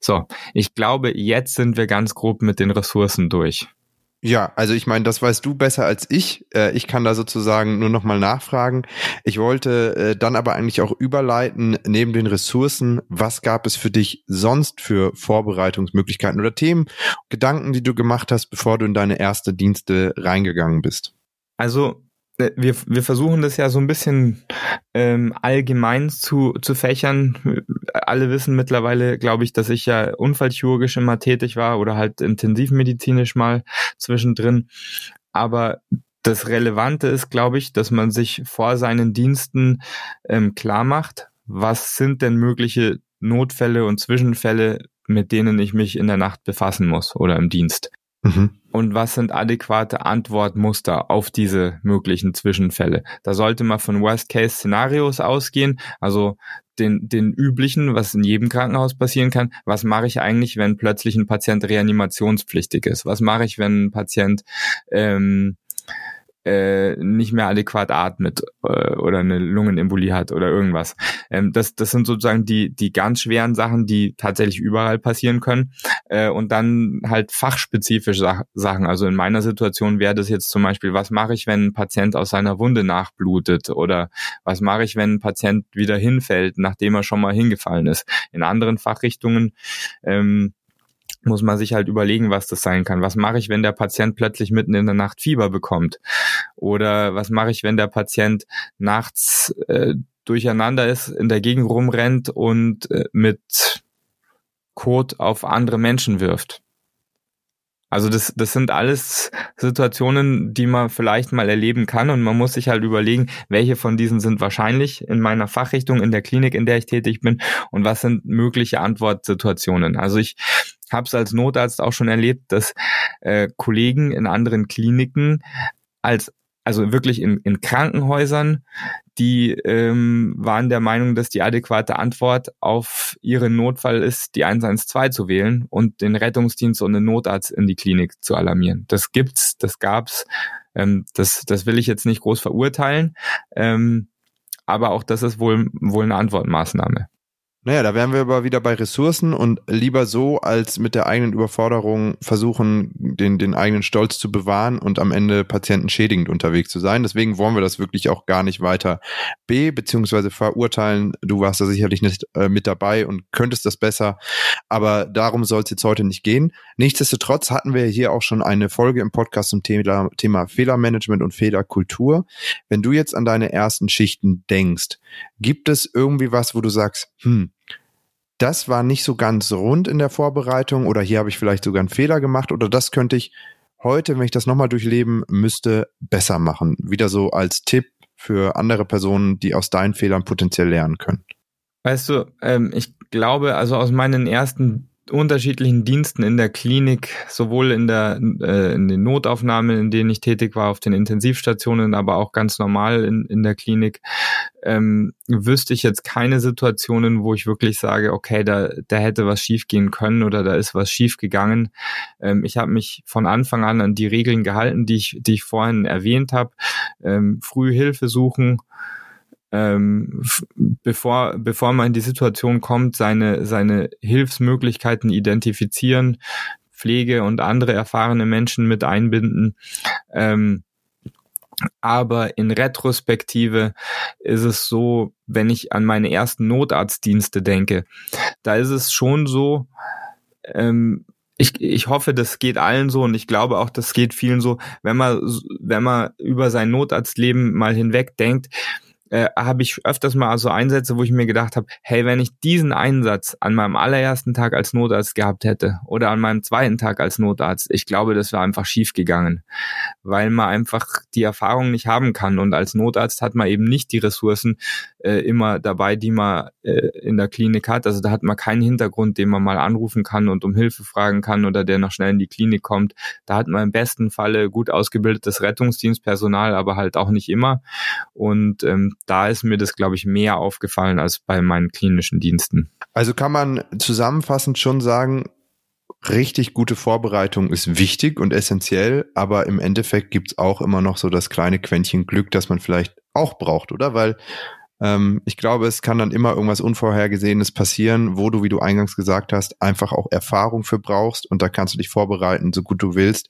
Speaker 2: So, ich glaube, jetzt sind wir ganz grob mit den Ressourcen durch.
Speaker 3: Ja, also ich meine, das weißt du besser als ich. Äh, ich kann da sozusagen nur nochmal nachfragen. Ich wollte äh, dann aber eigentlich auch überleiten, neben den Ressourcen, was gab es für dich sonst für Vorbereitungsmöglichkeiten oder Themen, Gedanken, die du gemacht hast, bevor du in deine erste Dienste reingegangen bist?
Speaker 2: Also wir, wir versuchen das ja so ein bisschen ähm, allgemein zu, zu fächern. Alle wissen mittlerweile, glaube ich, dass ich ja unfallchirurgisch immer tätig war oder halt intensivmedizinisch mal zwischendrin. Aber das Relevante ist, glaube ich, dass man sich vor seinen Diensten ähm, klar macht, was sind denn mögliche Notfälle und Zwischenfälle, mit denen ich mich in der Nacht befassen muss oder im Dienst. Mhm. Und was sind adäquate Antwortmuster auf diese möglichen Zwischenfälle? Da sollte man von Worst-Case-Szenarios ausgehen, also den, den üblichen, was in jedem Krankenhaus passieren kann. Was mache ich eigentlich, wenn plötzlich ein Patient reanimationspflichtig ist? Was mache ich, wenn ein Patient ähm, äh, nicht mehr adäquat atmet äh, oder eine Lungenembolie hat oder irgendwas. Ähm, das, das sind sozusagen die, die ganz schweren Sachen, die tatsächlich überall passieren können. Äh, und dann halt fachspezifische Sach Sachen. Also in meiner Situation wäre das jetzt zum Beispiel, was mache ich, wenn ein Patient aus seiner Wunde nachblutet? Oder was mache ich, wenn ein Patient wieder hinfällt, nachdem er schon mal hingefallen ist? In anderen Fachrichtungen ähm, muss man sich halt überlegen, was das sein kann. Was mache ich, wenn der Patient plötzlich mitten in der Nacht Fieber bekommt? Oder was mache ich, wenn der Patient nachts äh, durcheinander ist, in der Gegend rumrennt und äh, mit Kot auf andere Menschen wirft? Also das, das sind alles Situationen, die man vielleicht mal erleben kann und man muss sich halt überlegen, welche von diesen sind wahrscheinlich in meiner Fachrichtung, in der Klinik, in der ich tätig bin und was sind mögliche Antwortsituationen. Also ich habe es als Notarzt auch schon erlebt, dass äh, Kollegen in anderen Kliniken als also wirklich in, in Krankenhäusern, die ähm, waren der Meinung, dass die adäquate Antwort auf ihren Notfall ist, die 112 zu wählen und den Rettungsdienst und den Notarzt in die Klinik zu alarmieren. Das gibt's, das gab's. Ähm, das, das will ich jetzt nicht groß verurteilen. Ähm, aber auch das ist wohl, wohl eine Antwortmaßnahme.
Speaker 3: Naja, da wären wir aber wieder bei Ressourcen und lieber so, als mit der eigenen Überforderung versuchen, den, den eigenen Stolz zu bewahren und am Ende patientenschädigend unterwegs zu sein. Deswegen wollen wir das wirklich auch gar nicht weiter B beziehungsweise verurteilen. Du warst da sicherlich nicht äh, mit dabei und könntest das besser, aber darum soll es jetzt heute nicht gehen. Nichtsdestotrotz hatten wir hier auch schon eine Folge im Podcast zum Thema, Thema Fehlermanagement und Fehlerkultur. Wenn du jetzt an deine ersten Schichten denkst, gibt es irgendwie was, wo du sagst, hm, das war nicht so ganz rund in der Vorbereitung oder hier habe ich vielleicht sogar einen Fehler gemacht oder das könnte ich heute, wenn ich das nochmal durchleben müsste, besser machen. Wieder so als Tipp für andere Personen, die aus deinen Fehlern potenziell lernen können?
Speaker 2: Weißt du, ähm, ich glaube, also aus meinen ersten unterschiedlichen Diensten in der Klinik, sowohl in der äh, in den Notaufnahmen, in denen ich tätig war, auf den Intensivstationen, aber auch ganz normal in, in der Klinik, ähm, wüsste ich jetzt keine Situationen, wo ich wirklich sage, okay, da, da hätte was schiefgehen können oder da ist was schiefgegangen. Ähm, ich habe mich von Anfang an an die Regeln gehalten, die ich, die ich vorhin erwähnt habe. Ähm, früh Hilfe suchen, ähm, bevor, bevor man in die Situation kommt, seine, seine Hilfsmöglichkeiten identifizieren, Pflege und andere erfahrene Menschen mit einbinden. Ähm, aber in Retrospektive ist es so, wenn ich an meine ersten Notarztdienste denke, da ist es schon so, ähm, ich, ich hoffe, das geht allen so und ich glaube auch, das geht vielen so, wenn man, wenn man über sein Notarztleben mal hinweg denkt, äh, habe ich öfters mal so Einsätze, wo ich mir gedacht habe, hey, wenn ich diesen Einsatz an meinem allerersten Tag als Notarzt gehabt hätte oder an meinem zweiten Tag als Notarzt, ich glaube, das wäre einfach schief gegangen, weil man einfach die Erfahrung nicht haben kann. Und als Notarzt hat man eben nicht die Ressourcen äh, immer dabei, die man äh, in der Klinik hat. Also da hat man keinen Hintergrund, den man mal anrufen kann und um Hilfe fragen kann oder der noch schnell in die Klinik kommt. Da hat man im besten Falle gut ausgebildetes Rettungsdienstpersonal, aber halt auch nicht immer. Und ähm, da ist mir das, glaube ich, mehr aufgefallen als bei meinen klinischen Diensten.
Speaker 3: Also kann man zusammenfassend schon sagen, richtig gute Vorbereitung ist wichtig und essentiell, aber im Endeffekt gibt's auch immer noch so das kleine Quäntchen Glück, das man vielleicht auch braucht, oder? Weil ähm, ich glaube, es kann dann immer irgendwas Unvorhergesehenes passieren, wo du, wie du eingangs gesagt hast, einfach auch Erfahrung für brauchst und da kannst du dich vorbereiten, so gut du willst.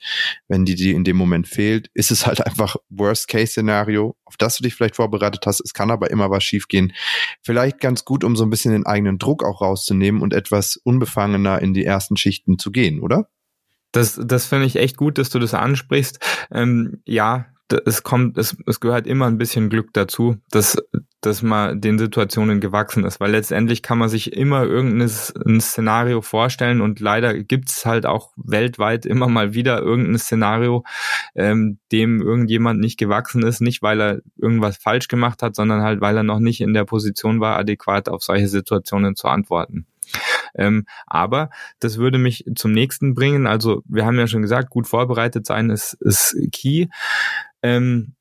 Speaker 3: Wenn die dir in dem Moment fehlt, ist es halt einfach Worst-Case-Szenario, auf das du dich vielleicht vorbereitet hast. Es kann aber immer was schiefgehen. Vielleicht ganz gut, um so ein bisschen den eigenen Druck auch rauszunehmen und etwas unbefangener in die ersten Schichten zu gehen, oder?
Speaker 2: Das, das finde ich echt gut, dass du das ansprichst. Ähm, ja, es kommt, es, es gehört immer ein bisschen Glück dazu, dass, dass man den Situationen gewachsen ist, weil letztendlich kann man sich immer irgendein Szenario vorstellen und leider gibt's halt auch weltweit immer mal wieder irgendein Szenario, ähm, dem irgendjemand nicht gewachsen ist, nicht weil er irgendwas falsch gemacht hat, sondern halt weil er noch nicht in der Position war, adäquat auf solche Situationen zu antworten. Ähm, aber das würde mich zum nächsten bringen. Also wir haben ja schon gesagt, gut vorbereitet sein ist, ist key. Ähm,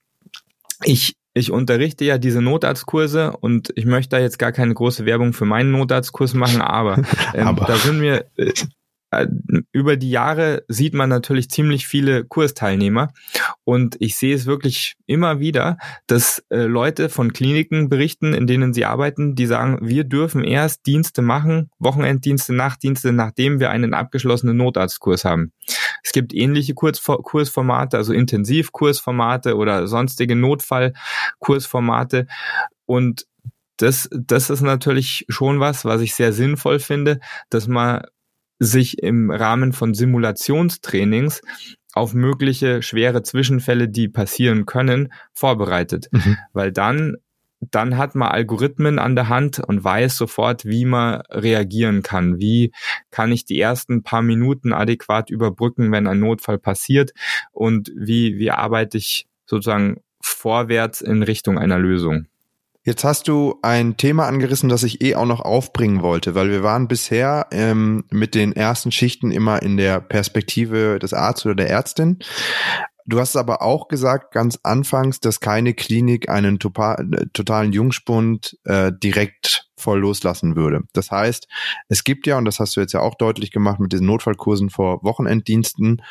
Speaker 2: ich ich unterrichte ja diese Notarztkurse und ich möchte da jetzt gar keine große Werbung für meinen Notarztkurs machen, aber, ähm, aber. da sind mir äh, über die Jahre sieht man natürlich ziemlich viele Kursteilnehmer und ich sehe es wirklich immer wieder, dass äh, Leute von Kliniken berichten, in denen sie arbeiten, die sagen, wir dürfen erst Dienste machen, Wochenenddienste, Nachtdienste, nachdem wir einen abgeschlossenen Notarztkurs haben. Es gibt ähnliche Kursformate, also Intensivkursformate oder sonstige Notfallkursformate und das, das ist natürlich schon was, was ich sehr sinnvoll finde, dass man sich im Rahmen von Simulationstrainings auf mögliche schwere Zwischenfälle, die passieren können, vorbereitet. Mhm. Weil dann, dann hat man Algorithmen an der Hand und weiß sofort, wie man reagieren kann. Wie kann ich die ersten paar Minuten adäquat überbrücken, wenn ein Notfall passiert? Und wie, wie arbeite ich sozusagen vorwärts in Richtung einer Lösung?
Speaker 3: Jetzt hast du ein Thema angerissen, das ich eh auch noch aufbringen wollte, weil wir waren bisher ähm, mit den ersten Schichten immer in der Perspektive des Arztes oder der Ärztin. Du hast aber auch gesagt, ganz anfangs, dass keine Klinik einen totalen Jungspund äh, direkt voll loslassen würde. Das heißt, es gibt ja, und das hast du jetzt ja auch deutlich gemacht mit diesen Notfallkursen vor Wochenenddiensten,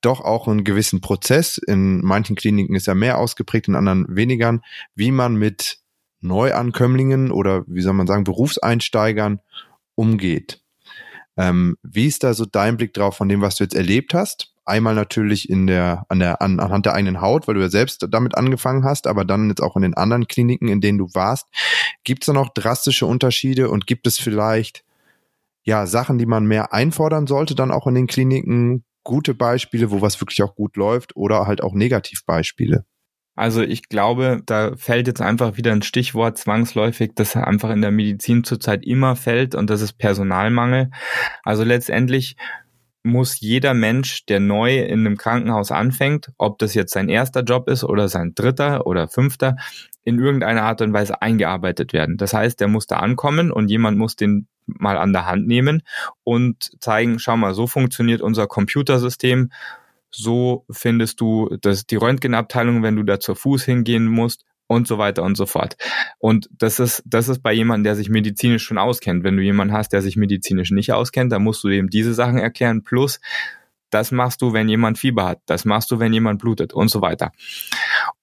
Speaker 3: doch auch einen gewissen Prozess. In manchen Kliniken ist er mehr ausgeprägt, in anderen weniger, wie man mit Neuankömmlingen oder wie soll man sagen, Berufseinsteigern umgeht. Ähm, wie ist da so dein Blick drauf von dem, was du jetzt erlebt hast? Einmal natürlich in der, an der, an, anhand der eigenen Haut, weil du ja selbst damit angefangen hast, aber dann jetzt auch in den anderen Kliniken, in denen du warst. Gibt es da noch drastische Unterschiede und gibt es vielleicht ja Sachen, die man mehr einfordern sollte, dann auch in den Kliniken? Gute Beispiele, wo was wirklich auch gut läuft oder halt auch Negativbeispiele?
Speaker 2: Also ich glaube, da fällt jetzt einfach wieder ein Stichwort zwangsläufig, das einfach in der Medizin zurzeit immer fällt und das ist Personalmangel. Also letztendlich muss jeder Mensch, der neu in einem Krankenhaus anfängt, ob das jetzt sein erster Job ist oder sein dritter oder fünfter, in irgendeiner Art und Weise eingearbeitet werden. Das heißt, der muss da ankommen und jemand muss den mal an der Hand nehmen und zeigen, schau mal, so funktioniert unser Computersystem, so findest du das, die Röntgenabteilung, wenn du da zu Fuß hingehen musst und so weiter und so fort. Und das ist, das ist bei jemandem, der sich medizinisch schon auskennt. Wenn du jemanden hast, der sich medizinisch nicht auskennt, dann musst du ihm diese Sachen erklären. Plus, das machst du, wenn jemand Fieber hat. Das machst du, wenn jemand blutet und so weiter.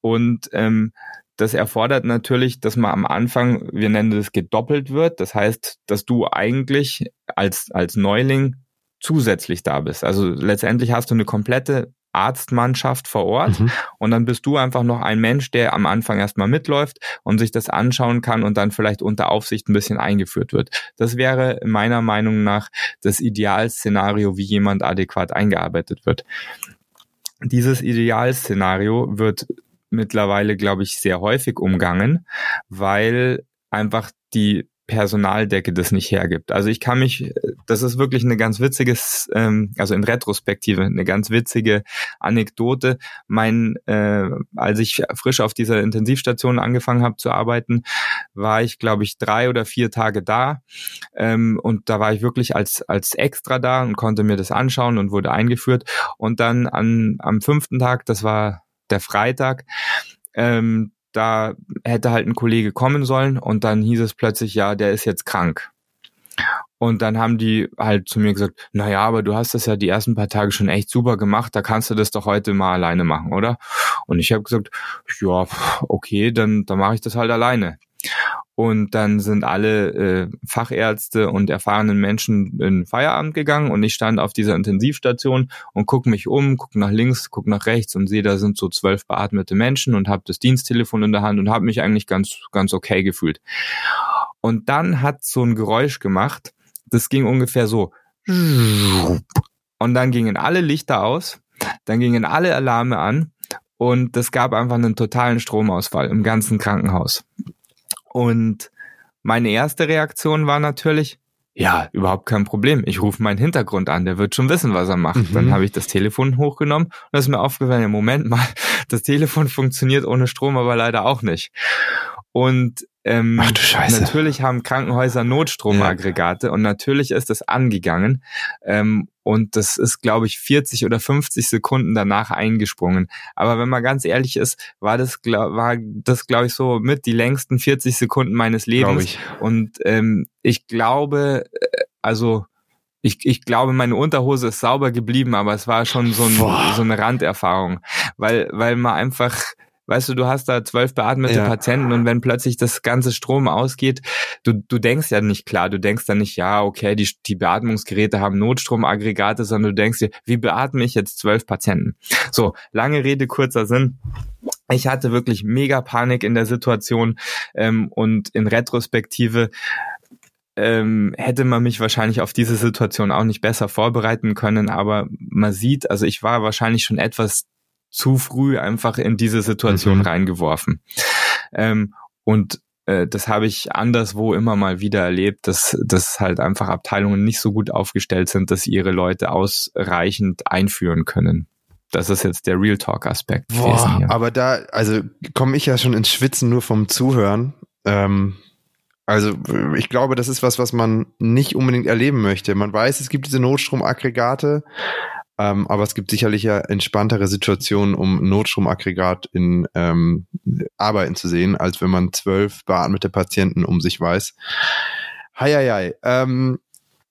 Speaker 2: Und ähm, das erfordert natürlich, dass man am Anfang, wir nennen das gedoppelt wird. Das heißt, dass du eigentlich als, als Neuling zusätzlich da bist. Also letztendlich hast du eine komplette Arztmannschaft vor Ort mhm. und dann bist du einfach noch ein Mensch, der am Anfang erstmal mitläuft und sich das anschauen kann und dann vielleicht unter Aufsicht ein bisschen eingeführt wird. Das wäre meiner Meinung nach das Idealszenario, wie jemand adäquat eingearbeitet wird. Dieses Idealszenario wird mittlerweile, glaube ich, sehr häufig umgangen, weil einfach die Personaldecke das nicht hergibt. Also ich kann mich, das ist wirklich eine ganz witziges, ähm, also in Retrospektive, eine ganz witzige Anekdote. Mein, äh, als ich frisch auf dieser Intensivstation angefangen habe zu arbeiten, war ich, glaube ich, drei oder vier Tage da. Ähm, und da war ich wirklich als, als extra da und konnte mir das anschauen und wurde eingeführt. Und dann an, am fünften Tag, das war der Freitag, ähm, da hätte halt ein Kollege kommen sollen und dann hieß es plötzlich, ja, der ist jetzt krank. Und dann haben die halt zu mir gesagt, na ja, aber du hast das ja die ersten paar Tage schon echt super gemacht, da kannst du das doch heute mal alleine machen, oder? Und ich habe gesagt, ja, okay, dann, dann mache ich das halt alleine. Und dann sind alle äh, Fachärzte und erfahrenen Menschen in Feierabend gegangen und ich stand auf dieser Intensivstation und gucke mich um, gucke nach links, gucke nach rechts und sehe, da sind so zwölf beatmete Menschen und habe das Diensttelefon in der Hand und habe mich eigentlich ganz, ganz okay gefühlt. Und dann hat so ein Geräusch gemacht, das ging ungefähr so. Und dann gingen alle Lichter aus, dann gingen alle Alarme an und es gab einfach einen totalen Stromausfall im ganzen Krankenhaus. Und meine erste Reaktion war natürlich, ja, überhaupt kein Problem. Ich rufe meinen Hintergrund an, der wird schon wissen, was er macht. Mhm. Dann habe ich das Telefon hochgenommen und es ist mir aufgefallen, ja, Moment mal, das Telefon funktioniert ohne Strom, aber leider auch nicht. Und ähm, Ach du Scheiße. natürlich haben Krankenhäuser Notstromaggregate ja. und natürlich ist das angegangen. Ähm, und das ist, glaube ich, 40 oder 50 Sekunden danach eingesprungen. Aber wenn man ganz ehrlich ist, war das, war das, glaube ich, so mit die längsten 40 Sekunden meines Lebens. Und ähm, ich glaube, äh, also ich, ich glaube, meine Unterhose ist sauber geblieben, aber es war schon so, ein, so eine Randerfahrung, weil, weil man einfach Weißt du, du hast da zwölf beatmete ja. Patienten und wenn plötzlich das ganze Strom ausgeht, du, du denkst ja nicht klar, du denkst dann nicht, ja, okay, die, die Beatmungsgeräte haben Notstromaggregate, sondern du denkst dir, wie beatme ich jetzt zwölf Patienten? So, lange Rede, kurzer Sinn. Ich hatte wirklich mega Panik in der Situation ähm, und in Retrospektive ähm, hätte man mich wahrscheinlich auf diese Situation auch nicht besser vorbereiten können, aber man sieht, also ich war wahrscheinlich schon etwas zu früh einfach in diese Situation mhm. reingeworfen. Ähm, und äh, das habe ich anderswo immer mal wieder erlebt, dass, dass halt einfach Abteilungen nicht so gut aufgestellt sind, dass sie ihre Leute ausreichend einführen können. Das ist jetzt der Real Talk Aspekt.
Speaker 3: Boah, aber da, also komme ich ja schon ins Schwitzen nur vom Zuhören. Ähm, also ich glaube, das ist was, was man nicht unbedingt erleben möchte. Man weiß, es gibt diese Notstromaggregate, ähm, aber es gibt sicherlich ja entspanntere Situationen, um Notstromaggregat in ähm, Arbeiten zu sehen, als wenn man zwölf beatmete Patienten um sich weiß. Heieiei. Ähm,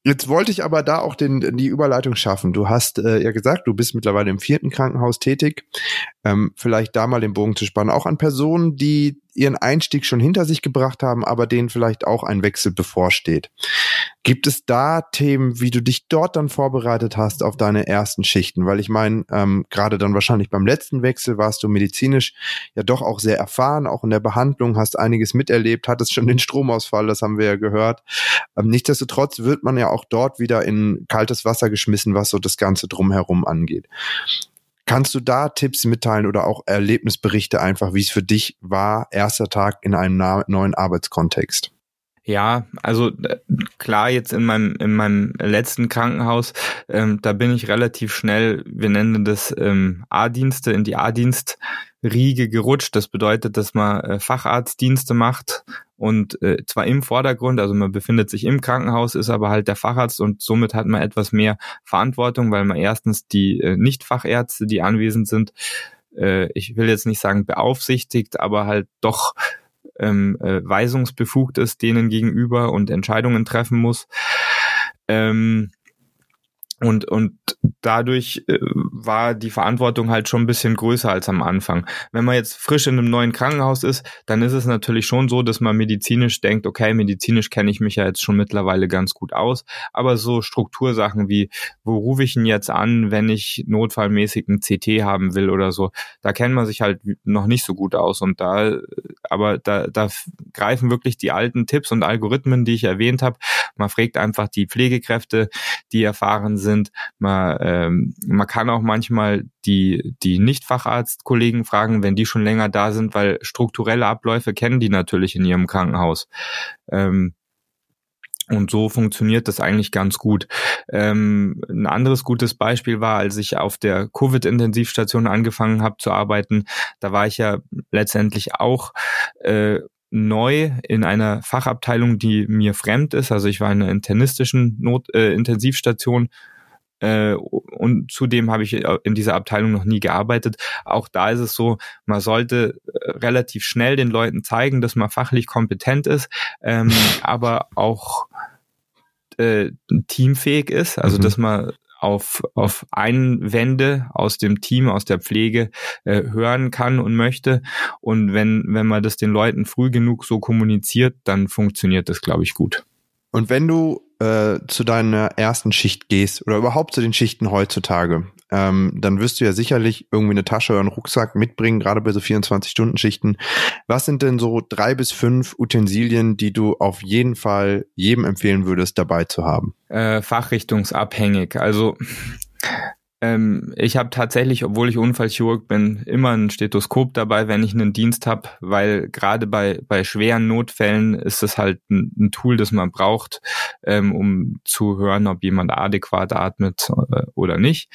Speaker 3: Jetzt wollte ich aber da auch den, die Überleitung schaffen. Du hast äh, ja gesagt, du bist mittlerweile im vierten Krankenhaus tätig. Ähm, vielleicht da mal den Bogen zu spannen. Auch an Personen, die ihren Einstieg schon hinter sich gebracht haben, aber denen vielleicht auch ein Wechsel bevorsteht. Gibt es da Themen, wie du dich dort dann vorbereitet hast auf deine ersten Schichten? Weil ich meine, ähm, gerade dann wahrscheinlich beim letzten Wechsel warst du medizinisch ja doch auch sehr erfahren, auch in der Behandlung, hast einiges miterlebt, hattest schon den Stromausfall, das haben wir ja gehört. Ähm, nichtsdestotrotz wird man ja auch dort wieder in kaltes Wasser geschmissen, was so das Ganze drumherum angeht. Kannst du da Tipps mitteilen oder auch Erlebnisberichte einfach, wie es für dich war, erster Tag in einem neuen Arbeitskontext?
Speaker 2: Ja, also äh, klar, jetzt in meinem, in meinem letzten Krankenhaus, ähm, da bin ich relativ schnell, wir nennen das ähm, A-Dienste, in die A-Dienst-Riege gerutscht. Das bedeutet, dass man äh, Facharztdienste macht und äh, zwar im Vordergrund, also man befindet sich im Krankenhaus, ist aber halt der Facharzt und somit hat man etwas mehr Verantwortung, weil man erstens die äh, Nicht-Fachärzte, die anwesend sind, äh, ich will jetzt nicht sagen beaufsichtigt, aber halt doch ähm, äh, weisungsbefugt ist denen gegenüber und Entscheidungen treffen muss. Ähm, und, und dadurch äh, war die Verantwortung halt schon ein bisschen größer als am Anfang. Wenn man jetzt frisch in einem neuen Krankenhaus ist, dann ist es natürlich schon so, dass man medizinisch denkt, okay, medizinisch kenne ich mich ja jetzt schon mittlerweile ganz gut aus, aber so Struktursachen wie, wo rufe ich ihn jetzt an, wenn ich notfallmäßig ein CT haben will oder so, da kennt man sich halt noch nicht so gut aus und da, aber da, da greifen wirklich die alten Tipps und Algorithmen, die ich erwähnt habe. Man fragt einfach die Pflegekräfte, die erfahren sind, sind. Man, ähm, man kann auch manchmal die, die Nicht-Facharztkollegen fragen, wenn die schon länger da sind, weil strukturelle Abläufe kennen die natürlich in ihrem Krankenhaus. Ähm, und so funktioniert das eigentlich ganz gut. Ähm, ein anderes gutes Beispiel war, als ich auf der Covid-Intensivstation angefangen habe zu arbeiten, da war ich ja letztendlich auch äh, neu in einer Fachabteilung, die mir fremd ist. Also ich war in einer internistischen Not, äh, Intensivstation äh, und zudem habe ich äh, in dieser Abteilung noch nie gearbeitet. Auch da ist es so, man sollte äh, relativ schnell den Leuten zeigen, dass man fachlich kompetent ist, ähm, aber auch äh, teamfähig ist, also mhm. dass man auf, auf Einwände aus dem Team, aus der Pflege äh, hören kann und möchte. Und wenn, wenn man das den Leuten früh genug so kommuniziert, dann funktioniert das, glaube ich, gut.
Speaker 3: Und wenn du äh, zu deiner ersten Schicht gehst oder überhaupt zu den Schichten heutzutage, ähm, dann wirst du ja sicherlich irgendwie eine Tasche oder einen Rucksack mitbringen, gerade bei so 24-Stunden-Schichten. Was sind denn so drei bis fünf Utensilien, die du auf jeden Fall jedem empfehlen würdest, dabei zu haben?
Speaker 2: Äh, fachrichtungsabhängig. Also ähm, ich habe tatsächlich, obwohl ich Unfallchirurg bin, immer ein Stethoskop dabei, wenn ich einen Dienst habe, weil gerade bei, bei schweren Notfällen ist es halt ein, ein Tool, das man braucht, ähm, um zu hören, ob jemand adäquat atmet äh, oder nicht.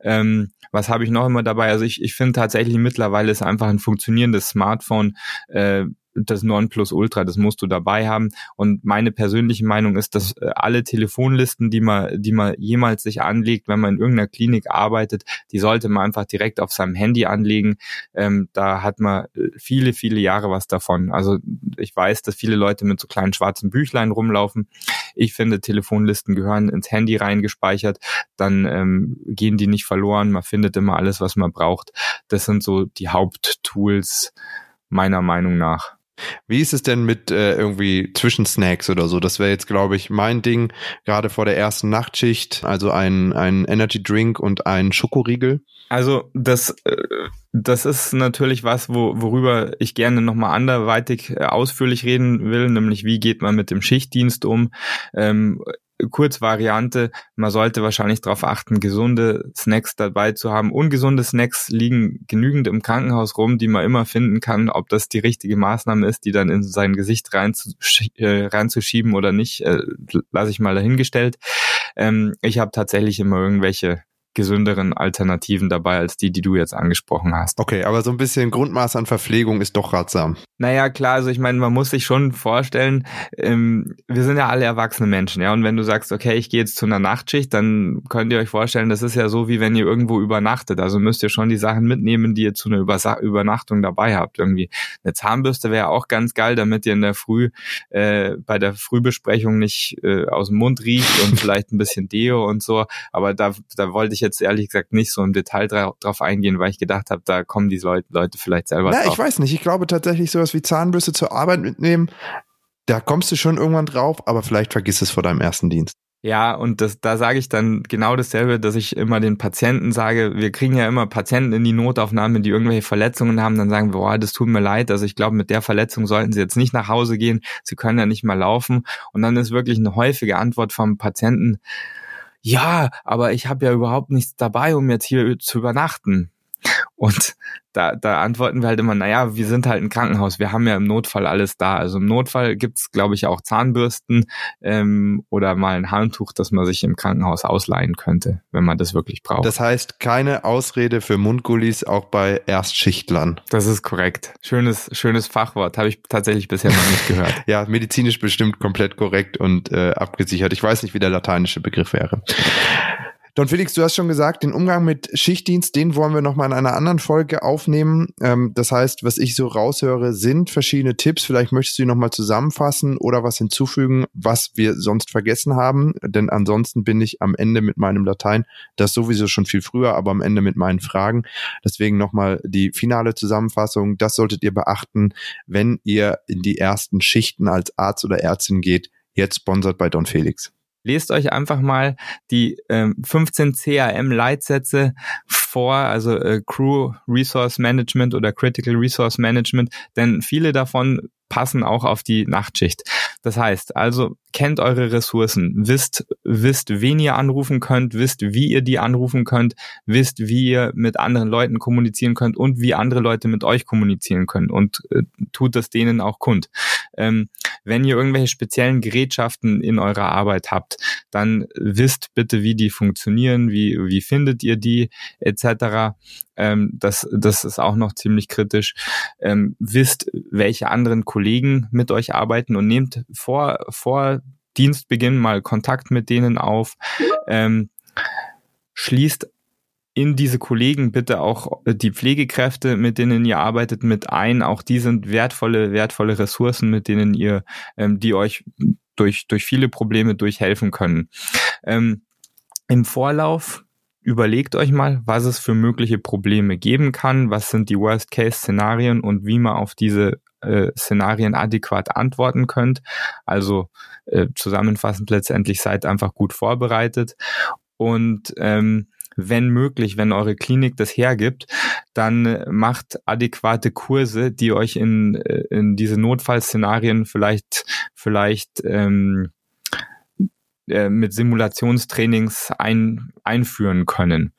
Speaker 2: Ähm, was habe ich noch immer dabei? Also ich, ich finde tatsächlich mittlerweile ist einfach ein funktionierendes Smartphone äh, das Nonplusultra, das musst du dabei haben. Und meine persönliche Meinung ist, dass äh, alle Telefonlisten, die man, die man jemals sich anlegt, wenn man in irgendeiner Klinik arbeitet, die sollte man einfach direkt auf seinem Handy anlegen. Ähm, da hat man äh, viele, viele Jahre was davon. Also ich weiß, dass viele Leute mit so kleinen schwarzen Büchlein rumlaufen. Ich finde, Telefonlisten gehören ins Handy reingespeichert. Dann ähm, gehen die nicht verloren. Man findet immer alles, was man braucht. Das sind so die Haupttools meiner Meinung nach.
Speaker 3: Wie ist es denn mit äh, irgendwie Zwischensnacks oder so? Das wäre jetzt, glaube ich, mein Ding, gerade vor der ersten Nachtschicht. Also ein, ein Energy Drink und ein Schokoriegel.
Speaker 2: Also das, äh, das ist natürlich was, wo, worüber ich gerne nochmal anderweitig äh, ausführlich reden will, nämlich wie geht man mit dem Schichtdienst um. Ähm, Kurzvariante, man sollte wahrscheinlich darauf achten, gesunde Snacks dabei zu haben. Ungesunde Snacks liegen genügend im Krankenhaus rum, die man immer finden kann. Ob das die richtige Maßnahme ist, die dann in sein Gesicht reinzusch äh, reinzuschieben oder nicht, äh, lasse ich mal dahingestellt. Ähm, ich habe tatsächlich immer irgendwelche gesünderen Alternativen dabei als die, die du jetzt angesprochen hast.
Speaker 3: Okay, aber so ein bisschen Grundmaß an Verpflegung ist doch ratsam.
Speaker 2: Naja, klar, also ich meine, man muss sich schon vorstellen, ähm, wir sind ja alle erwachsene Menschen, ja, und wenn du sagst, okay, ich gehe jetzt zu einer Nachtschicht, dann könnt ihr euch vorstellen, das ist ja so, wie wenn ihr irgendwo übernachtet. Also müsst ihr schon die Sachen mitnehmen, die ihr zu einer Übersa Übernachtung dabei habt. Irgendwie eine Zahnbürste wäre auch ganz geil, damit ihr in der Früh äh, bei der Frühbesprechung nicht äh, aus dem Mund riecht und vielleicht ein bisschen Deo und so. Aber da, da wollte ich jetzt ehrlich gesagt nicht so im Detail dra drauf eingehen, weil ich gedacht habe, da kommen die Leute, Leute vielleicht selber
Speaker 3: Na, drauf. Ich weiß nicht. Ich glaube tatsächlich sowas wie Zahnbürste zur Arbeit mitnehmen, da kommst du schon irgendwann drauf, aber vielleicht vergiss es vor deinem ersten Dienst.
Speaker 2: Ja, und das, da sage ich dann genau dasselbe, dass ich immer den Patienten sage, wir kriegen ja immer Patienten in die Notaufnahme, die irgendwelche Verletzungen haben, dann sagen wir, boah, das tut mir leid, also ich glaube, mit der Verletzung sollten sie jetzt nicht nach Hause gehen, sie können ja nicht mal laufen. Und dann ist wirklich eine häufige Antwort vom Patienten, ja, aber ich habe ja überhaupt nichts dabei, um jetzt hier zu übernachten. Und da, da antworten wir halt immer, naja, wir sind halt ein Krankenhaus, wir haben ja im Notfall alles da. Also im Notfall gibt's, glaube ich, auch Zahnbürsten ähm, oder mal ein Handtuch, das man sich im Krankenhaus ausleihen könnte, wenn man das wirklich braucht.
Speaker 3: Das heißt, keine Ausrede für Mundgullis auch bei Erstschichtlern.
Speaker 2: Das ist korrekt. Schönes, schönes Fachwort, habe ich tatsächlich bisher noch nicht gehört.
Speaker 3: ja, medizinisch bestimmt komplett korrekt und äh, abgesichert. Ich weiß nicht, wie der lateinische Begriff wäre. Don Felix, du hast schon gesagt, den Umgang mit Schichtdienst, den wollen wir nochmal in einer anderen Folge aufnehmen. Ähm, das heißt, was ich so raushöre, sind verschiedene Tipps. Vielleicht möchtest du die nochmal zusammenfassen oder was hinzufügen, was wir sonst vergessen haben. Denn ansonsten bin ich am Ende mit meinem Latein, das sowieso schon viel früher, aber am Ende mit meinen Fragen. Deswegen nochmal die finale Zusammenfassung. Das solltet ihr beachten, wenn ihr in die ersten Schichten als Arzt oder Ärztin geht. Jetzt sponsert bei Don Felix
Speaker 2: lest euch einfach mal die ähm, 15 CRM-Leitsätze vor, also äh, Crew Resource Management oder Critical Resource Management, denn viele davon passen auch auf die Nachtschicht. Das heißt, also kennt eure Ressourcen, wisst, wisst, wen ihr anrufen könnt, wisst, wie ihr die anrufen könnt, wisst, wie ihr mit anderen Leuten kommunizieren könnt und wie andere Leute mit euch kommunizieren können und äh, tut das denen auch kund. Ähm, wenn ihr irgendwelche speziellen Gerätschaften in eurer Arbeit habt, dann wisst bitte, wie die funktionieren, wie, wie findet ihr die etc. Ähm, das, das ist auch noch ziemlich kritisch. Ähm, wisst, welche anderen Kollegen mit euch arbeiten und nehmt vor, vor Dienstbeginn mal Kontakt mit denen auf. Ähm, schließt in diese Kollegen bitte auch die Pflegekräfte, mit denen ihr arbeitet, mit ein. Auch die sind wertvolle, wertvolle Ressourcen, mit denen ihr, ähm, die euch durch, durch viele Probleme durchhelfen können. Ähm, Im Vorlauf überlegt euch mal, was es für mögliche Probleme geben kann, was sind die Worst-Case-Szenarien und wie man auf diese äh, Szenarien adäquat antworten könnt. Also äh, zusammenfassend letztendlich seid einfach gut vorbereitet und ähm, wenn möglich, wenn eure Klinik das hergibt, dann macht adäquate Kurse, die euch in, äh, in diese Notfallszenarien vielleicht vielleicht ähm, äh, mit Simulationstrainings ein, einführen können.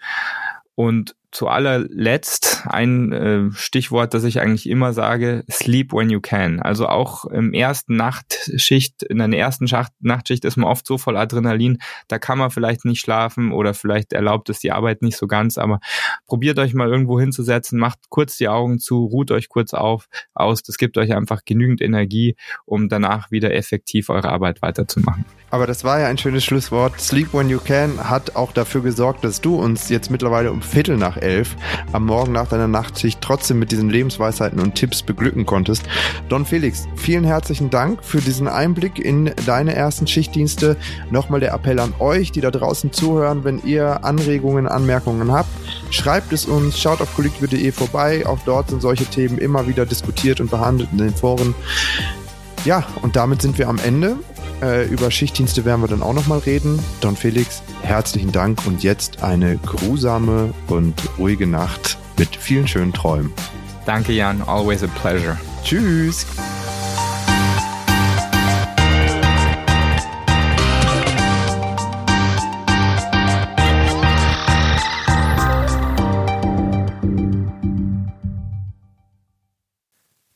Speaker 2: Und zu allerletzt ein äh, Stichwort, das ich eigentlich immer sage, sleep when you can. Also auch im ersten Nachtschicht, in der ersten Schacht, Nachtschicht ist man oft so voll Adrenalin, da kann man vielleicht nicht schlafen oder vielleicht erlaubt es die Arbeit nicht so ganz, aber probiert euch mal irgendwo hinzusetzen, macht kurz die Augen zu, ruht euch kurz auf, aus, das gibt euch einfach genügend Energie, um danach wieder effektiv eure Arbeit weiterzumachen.
Speaker 3: Aber das war ja ein schönes Schlusswort. Sleep When You Can hat auch dafür gesorgt, dass du uns jetzt mittlerweile um Viertel nach elf am Morgen nach deiner Nachtschicht trotzdem mit diesen Lebensweisheiten und Tipps beglücken konntest. Don Felix, vielen herzlichen Dank für diesen Einblick in deine ersten Schichtdienste. Nochmal der Appell an euch, die da draußen zuhören, wenn ihr Anregungen, Anmerkungen habt, schreibt es uns, schaut auf kollegium.de vorbei. Auch dort sind solche Themen immer wieder diskutiert und behandelt in den Foren. Ja, und damit sind wir am Ende. Äh, über Schichtdienste werden wir dann auch nochmal reden. Don Felix, herzlichen Dank und jetzt eine grusame und ruhige Nacht mit vielen schönen Träumen.
Speaker 2: Danke, Jan. Always a pleasure.
Speaker 3: Tschüss.